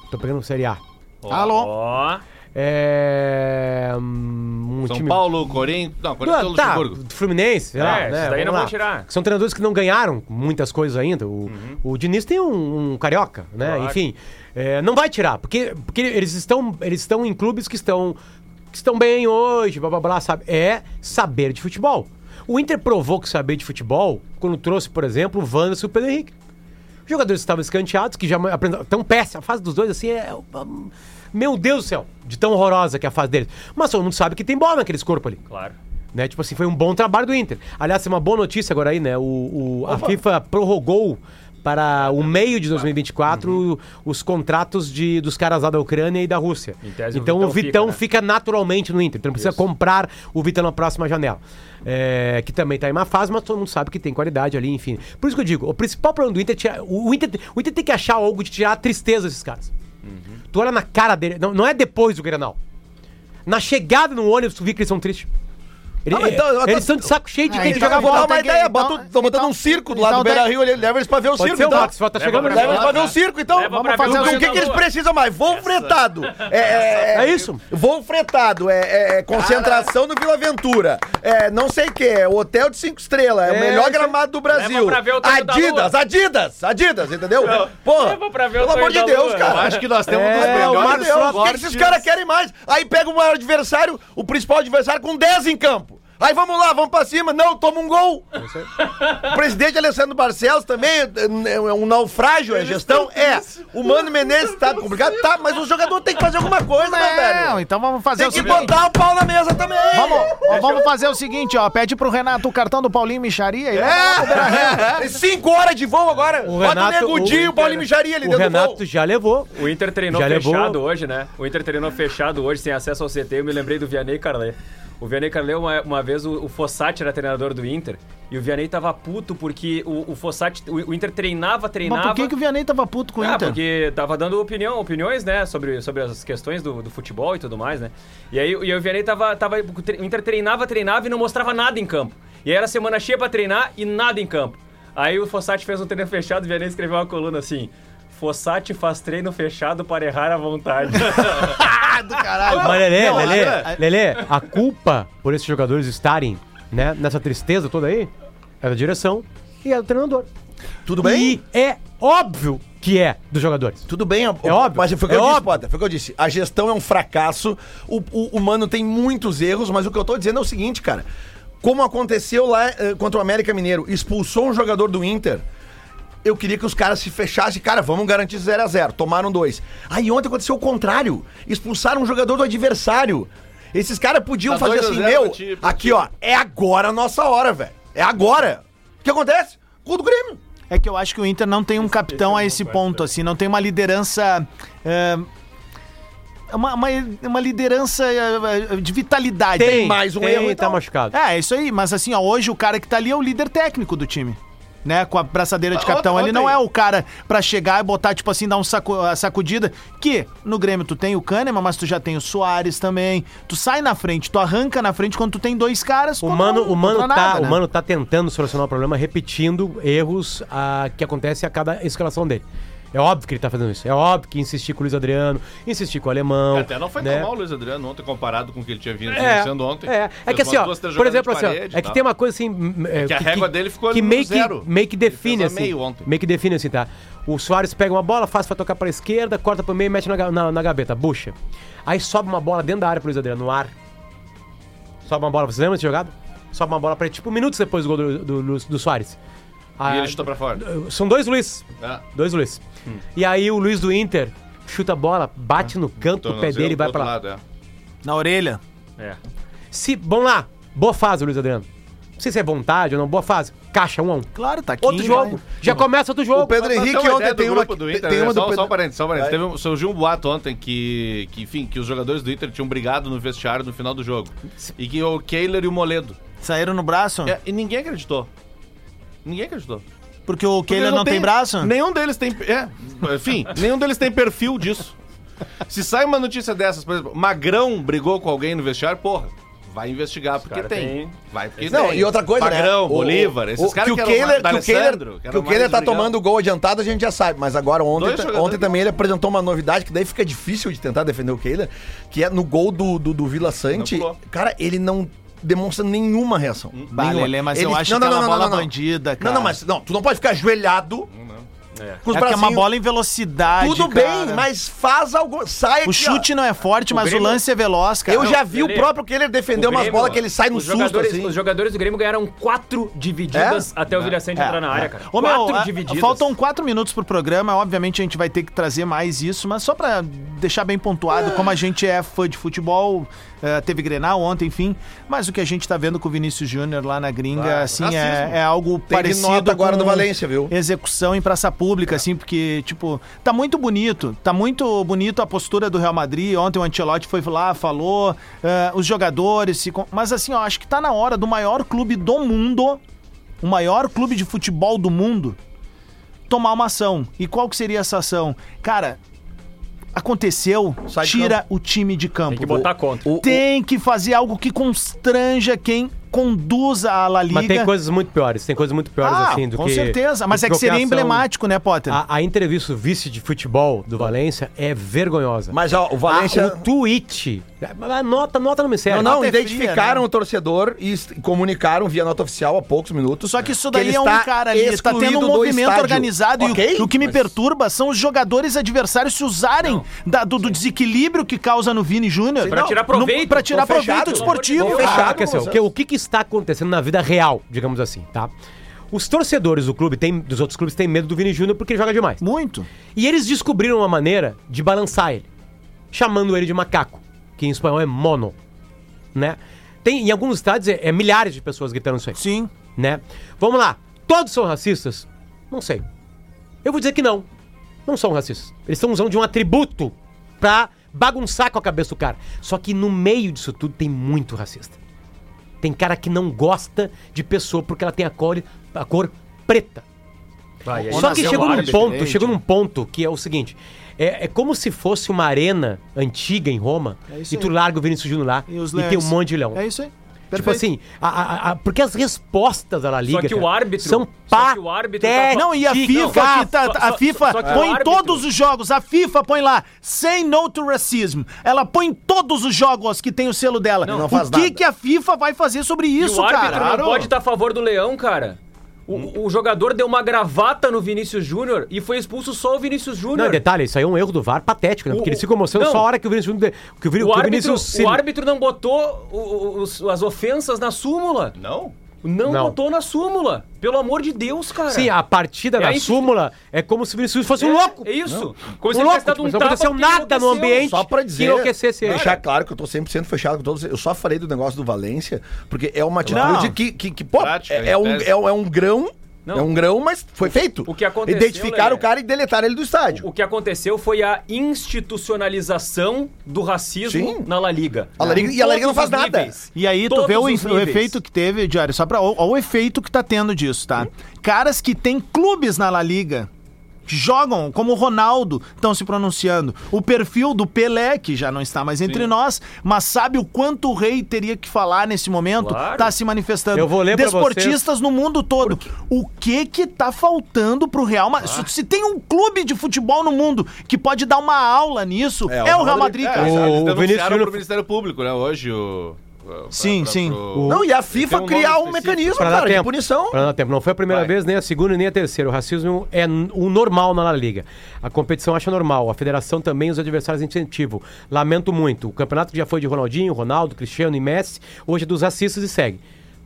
Tô pegando Série A. Alô? É. Um São time. Paulo, Corinthians. Não, Corinthians é Não, tá, Luxemburgo. Fluminense, sei É, lá, né? daí vamos não lá. vão tirar. São treinadores que não ganharam muitas coisas ainda. O, o Diniz tem um, um carioca, né? Claro. Enfim, é, não vai tirar, porque, porque eles, estão, eles estão em clubes que estão, que estão bem hoje, blá blá blá, sabe? É saber de futebol. O Inter provou que saber de futebol quando trouxe, por exemplo, o Wanderson e o Pedro Henrique. Jogadores que estavam escanteados, que já aprenderam. Tão péssima. A fase dos dois, assim, é. um, Meu Deus do céu, de tão horrorosa que é a fase deles. Mas todo mundo sabe que tem bola naqueles corpos ali. Claro. Né? Tipo assim, foi um bom trabalho do Inter. Aliás, tem uma boa notícia agora aí, né? O, o- a FIFA prorrogou para o meio de 2024 os contratos de, dos caras lá da Ucrânia e da Rússia. Tese, então o Vitão Vitão fica, fica, né? naturalmente no Inter. Então não precisa Isso. comprar o Vitão na próxima janela. É, que também tá em uma fase, mas todo mundo sabe que tem qualidade ali, enfim. Por isso que eu digo, o principal problema do Inter é o, Inter, o Inter tem que achar algo de tirar a tristeza desses caras. Uhum. Tu olha na cara dele, não, não é depois do Grenal. Na chegada no ônibus, tu vê que eles são tristes. Ele- Ah, então, eles estão de saco cheio de Ah, ter que então jogar eu vou bola. dar uma que- ideia, então- tô botando então- um circo do lado então do Beira Rio, leva eles pra ver o circo. então. Max, Leva chegando Leva eles pra ver o circo, então. Vamos fazer O que, que eles precisam mais? Voo fretado. É, é, É isso. Voo fretado, é, é- é concentração no Vila Aventura. É, não sei o que, é hotel de cinco estrelas, é, o É, melhor gramado do Brasil. Leva pra ver o Adidas. Adidas, Adidas, entendeu? Porra, o pelo amor de Deus, cara. Eu acho que nós temos um dos É, melhores o que, esses caras querem mais? Aí pega o maior adversário, o principal adversário, com 10 em campo. Aí vamos lá, vamos pra cima. Não, toma um gol. O (laughs) presidente Alessandro Barcelos também é é um naufrágio, a gestão é. O Mano Menezes tá complicado, tá, mas o jogador tem que fazer alguma coisa, né, Não, velho? então vamos fazer Tem o que seguinte. botar o pau na mesa também. Vamos, ó, vamos fazer o seguinte, ó. Pede pro Renato o cartão do Paulinho Micharia Rio. É, cinco horas de voo agora. O Bota o Renato- Negudinho, o o Paulinho Micharia ali O dentro do Renato voo. já levou. O Inter treinou Já levou- fechado hoje, né? O Inter treinou fechado hoje, sem acesso ao CT. Eu me lembrei do Vianney Carlé. O Vianney Carlé, uma, uma vez, o, o Fossati era treinador do Inter. E o Vianney tava puto porque o, o Fossati... O, o Inter treinava, treinava... Mas por que, que o Vianney tava puto com o Ah, Inter? porque tava dando opinião, opiniões, né, sobre, sobre as questões do, do futebol e tudo mais, né? E aí, e o Vianney tava, tava. O Inter treinava, treinava e não mostrava nada em campo. E aí era semana cheia pra treinar e nada em campo. Aí o Fossati fez um treino fechado e o Vianney escreveu uma coluna assim. Fossati faz treino fechado para errar à vontade. (laughs) Ah, do caralho. Mas Lelê, Não, Lelê, a- Lelê, a culpa por esses jogadores estarem né, nessa tristeza toda aí é da direção e é do treinador. Tudo bem? E é óbvio que é dos jogadores. Tudo bem, É óbvio, Mas foi o que é eu disse, óbvio. Potter. Foi o que eu disse. A gestão é um fracasso. O, o, o Mano tem muitos erros, mas o que eu tô dizendo é o seguinte, cara. Como aconteceu lá eh, contra o América Mineiro, expulsou um jogador do Inter. Eu queria que os caras se fechassem, cara, vamos garantir 0 a 0 Tomaram dois. Aí ontem aconteceu o contrário. Expulsaram um jogador do adversário. Esses caras podiam Tá fazer 2 a assim, 0 meu, ti, aqui ó, é agora a nossa hora, velho. É agora. O que acontece? Gol do Grêmio. É que eu acho que o Inter não tem um capitão a esse ponto, assim, não tem uma liderança. é, uma, uma, uma liderança é, de vitalidade. Tem mais um tem, erro, tá então. machucado. É, é isso aí, mas assim, ó, hoje o cara que tá ali é o líder técnico do time. Né, com a braçadeira de capitão, ele não é o cara pra chegar e botar, tipo assim, dar um saco, a sacudida. Que no Grêmio tu tem o Kahneman, mas tu já tem o Soares também. Tu sai na frente, tu arranca na frente quando tu tem dois caras. O mano, um- o, mano tá, nada, né? o Mano tá tentando solucionar o problema repetindo erros ah, que acontecem a cada escalação dele. É óbvio que ele tá fazendo isso. É óbvio que insistir com o Luiz Adriano, insistir com o alemão. Até não foi né? tão mal o Luiz Adriano ontem comparado com o que ele tinha vindo É, sendo ontem. é, é que assim, umas ó, duas, por exemplo, assim, ó, é que tem uma coisa assim. hum, que a régua dele ficou que meio que, zero. meio que define assim. meio ontem. Meio que define assim, tá? O Soares pega uma bola, faz pra tocar pra esquerda, corta pro meio e mete na, na, na gaveta, bucha. Aí sobe uma bola dentro da área pro Luiz Adriano, no ar. Sobe uma bola, vocês lembram dessa jogada? Sobe uma bola pra ele, tipo, minutos depois do gol do, do, do, do Soares. E Ah, ele chutou pra fora. São dois Luiz. É. Dois Luiz. E aí o Luiz do Inter chuta a bola, bate no canto do pé dele e vai pra lá. lado, é. Na orelha. é. Se, vamos lá, boa fase, Luiz Adriano. Não sei se é vontade ou não, boa fase. Caixa, um a um. Claro, tá aqui. Outro jogo. Já começa outro jogo. O Pedro Mas Henrique tem uma ontem tem uma, do tem, Inter, tem né? uma do só, Pedro... só um parênteses, só um parênteses. Teve, um- surgiu um boato ontem que, que, enfim, que os jogadores do Inter tinham brigado no vestiário no final do jogo. E que o Kehler e o Moledo. Saíram no braço? É, e ninguém acreditou. Ninguém acreditou. Porque o Porque Kehler eles não tem braço? Nenhum deles tem. É, enfim, (laughs) nenhum deles tem perfil disso. Se sai uma notícia dessas, por exemplo, Magrão brigou com alguém no vestiário, porra, vai investigar porque tem. tem- Vai porque Não, tem. e outra coisa, Magrão, né? O- Bolívar, o- esses caras que que o Kehler, que o Kehler, que o Kehler tá tomando gol adiantado, a gente já sabe. Mas agora ontem, ontem também ele apresentou uma novidade que daí fica difícil de tentar defender o Kehler, que é no gol do, do, do Vila Sante. Cara, ele não demonstra nenhuma reação. Bah, Nenhuma. Lelê, mas Ele- eu acho não, que não, aquela não, bola não, não. bandida, cara. Não, não, mas não, tu não pode ficar ajoelhado com os É que é uma bola em velocidade, Tudo cara. bem, mas faz algo. Sai aqui, O chute não é forte, mas Grêmio- o lance é veloz, cara. Eu já vi Lelê, o próprio Kehler defender O umas bolas que ele sai no os susto jogadores, assim. Os jogadores do Grêmio ganharam quatro divididas até o Vila Sante entrar na área, cara. Ô, meu, quatro a- divididas. faltam quatro minutos pro programa. Obviamente a gente vai ter que trazer mais isso, mas só pra deixar bem pontuado, como a gente é fã de futebol, teve Grenal ontem, enfim. Mas o que a gente tá vendo com o Vinícius Júnior lá na gringa, Ah, assim, é, é algo Teve parecido. nota agora com do Valência, viu? Execução em praça pública, assim, porque, tipo, tá muito bonito. Tá muito bonito a postura do Real Madrid. Ontem o Ancelotti foi lá, falou, eh, os jogadores. se Mas assim, ó, acho que tá na hora do maior clube do mundo, o maior clube de futebol do mundo, tomar uma ação. E qual que seria essa ação? Cara, aconteceu, tira campo. o time de campo. Tem que botar contra. Tem que fazer algo que constranja quem conduza a La Liga. Mas tem coisas muito piores, tem coisas muito piores ah, assim do com que. certeza. Mas é que seria emblemático, né, Potter? A, a entrevista do vice de futebol do Valência é vergonhosa. Mas ó, o Valência. Ah, o tweet. A nota, nota não me serve. Não, não, é fria, identificaram né? o torcedor e comunicaram via nota oficial há poucos minutos. Só que isso que daí ele é um está cara ali, tá excluído tendo um movimento organizado e o- Ok, o, que me mas- perturba são os jogadores adversários se usarem da- do, do desequilíbrio que causa no Vini Júnior. Pra tirar proveito. no- Pra tirar proveito fechado, desportivo. Ah, fechado. quer dizer, o, que, o que que está acontecendo na vida real, digamos assim, tá? Os torcedores do clube, tem, dos outros clubes, têm medo do Vini Júnior porque ele joga demais. Muito. E eles descobriram uma maneira de balançar ele, chamando ele de macaco, que em espanhol é mono, né? Tem, em alguns estádios é, é milhares de pessoas gritando isso aí, Sim. né? Vamos lá, todos são racistas? Não sei. Eu vou dizer que não. Não são racistas. Eles estão usando de um atributo pra bagunçar com a cabeça do cara. Só que no meio disso tudo tem muito racista. Tem cara que não gosta de pessoa porque ela tem a cor, a cor preta. Só que chegou um num ponto, chegou num ponto que é o seguinte: é, é como se fosse uma arena antiga em Roma É e tu aí. larga o Vinícius Júnior lá E e tem um monte de leão. É isso aí. Tipo Perfeito. assim, a- a- a- porque as respostas da La Liga que o cara, árbitro- são só que o árbitro tá patéticas. fa- Não, e a Não, FIFA, que tá- só- a FIFA só o põe em árbitro- todos os jogos, a FIFA põe lá, say no to racism. Ela põe em todos os jogos que tem o selo dela. Não o faz que nada. que a FIFA vai fazer sobre E isso, o árbitro cara? não pode estar a favor do Leão, cara. O, o jogador deu uma gravata no Vinícius Júnior e foi expulso só o Vinícius Não, Júnior. detalhe, isso aí é um erro do VAR patético, né? O- Porque ele se não. só a hora que o Vinícius Júnior- que o, O que o árbitro, Vinícius o árbitro não botou o- o- os- as ofensas na súmula. Não? Não, Não. botou na súmula. Pelo amor de Deus, cara. Sim, a partida É da súmula é como se o Vinícius fosse um louco. É isso. Um Como se ele louco, tivesse dado tipo, um não aconteceu nada no ambiente Só pra que dizer, enlouquecesse ele. deixar claro que eu tô 100% fechado com todos. Eu só falei do negócio do Valência, porque é uma atitude Não. que, que, que, pô, Prática, é, é um, tese. é, um- é um grão, Não. é um grão, mas foi feito. o que aconteceu, Identificaram Lelé? o cara e deletaram ele do estádio. O que aconteceu foi a institucionalização do racismo Sim. na La Liga. A La Liga- e a La Liga não faz nada. E aí tu vê o, o efeito que teve, Diário, só pra. Ó, o efeito que tá tendo disso, tá? Caras que têm clubes na La Liga. Que Jogam, como o Ronaldo, estão se pronunciando. O perfil do Pelé, que já não está mais entre nós, mas sabe o quanto o rei teria que falar nesse momento, Claro. tá se manifestando. Eu vou ler pra Desportistas no mundo todo. O que que tá faltando pro Real Madrid? Ah. Se tem um clube de futebol no mundo que pode dar uma aula nisso, é, o Real Madrid, É, cara. eles O denunciaram Vinícius pro Júnior- Ministério Público, né? Hoje o... Sim, sim. Não, e a FIFA um criar um mecanismo, Pra dar cara, de tempo. punição. Pra dar tempo. Não foi a primeira Vai. vez, nem a segunda, nem a terceira. O racismo é o normal na La Liga. A competição acha normal. A federação também os adversários incentivam. Lamento muito. O campeonato que já foi de Ronaldinho, Ronaldo, Cristiano e Messi. Hoje é dos racistas e segue.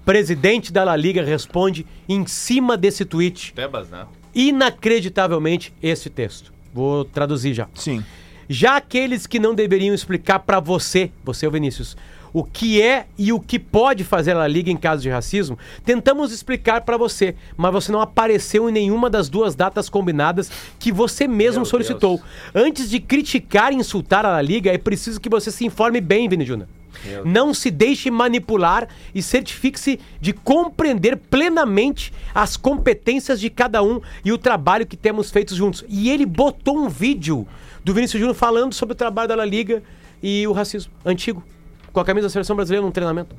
Presidente da La Liga responde em cima desse tweet, Tebas, né? inacreditavelmente, esse texto. Vou traduzir já. Sim. Já aqueles que não deveriam explicar pra você, você, o Vinícius, o que é e o que pode fazer a Liga em caso de racismo, tentamos explicar pra você, mas você não apareceu em nenhuma das duas datas combinadas que você mesmo Meu solicitou. Antes de criticar e insultar a La Liga, é preciso que você se informe bem, Vini Júnior. Não se deixe manipular e certifique-se de compreender plenamente as competências de cada um e o trabalho que temos feito juntos. E ele botou um vídeo do Vinícius Júnior falando sobre o trabalho da La Liga e o racismo antigo. Com a camisa da seleção brasileira num treinamento?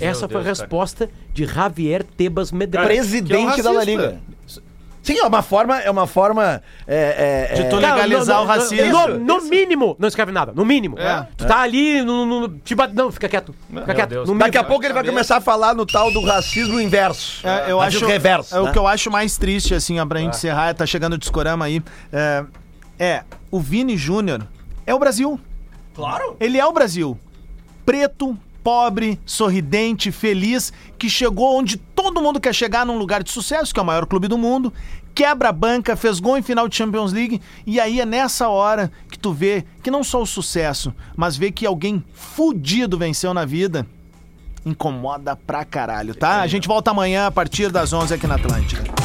Essa foi a Deus, cara. resposta de Javier Tebas Medrano. Presidente da La Liga. Sim, é uma forma. É uma forma. É, é, De é- tu Cara, legalizar no- o racismo. No, no mínimo, não escreve nada. No mínimo. É. Tu tá ali no. no, no- te bate- não, fica quieto. Fica Meu quieto. Deus. No Daqui a mínimo. pouco ele vai começar a falar no tal do racismo inverso. É, eu acho, reverso. é, né? O que eu acho mais triste, assim, ó, pra gente encerrar, tá chegando o discorama aí. É, é, o Vini Júnior é o Brasil. Claro. Ele é o Brasil. Preto, pobre, sorridente, feliz, que chegou onde todo mundo quer chegar num lugar de sucesso, que é o maior clube do mundo, quebra a banca, fez gol em final de Champions League, e aí é nessa hora que tu vê que não só o sucesso, mas vê que alguém fudido venceu na vida. Incomoda pra caralho, tá? A gente volta amanhã a partir das 11 aqui na Atlântica.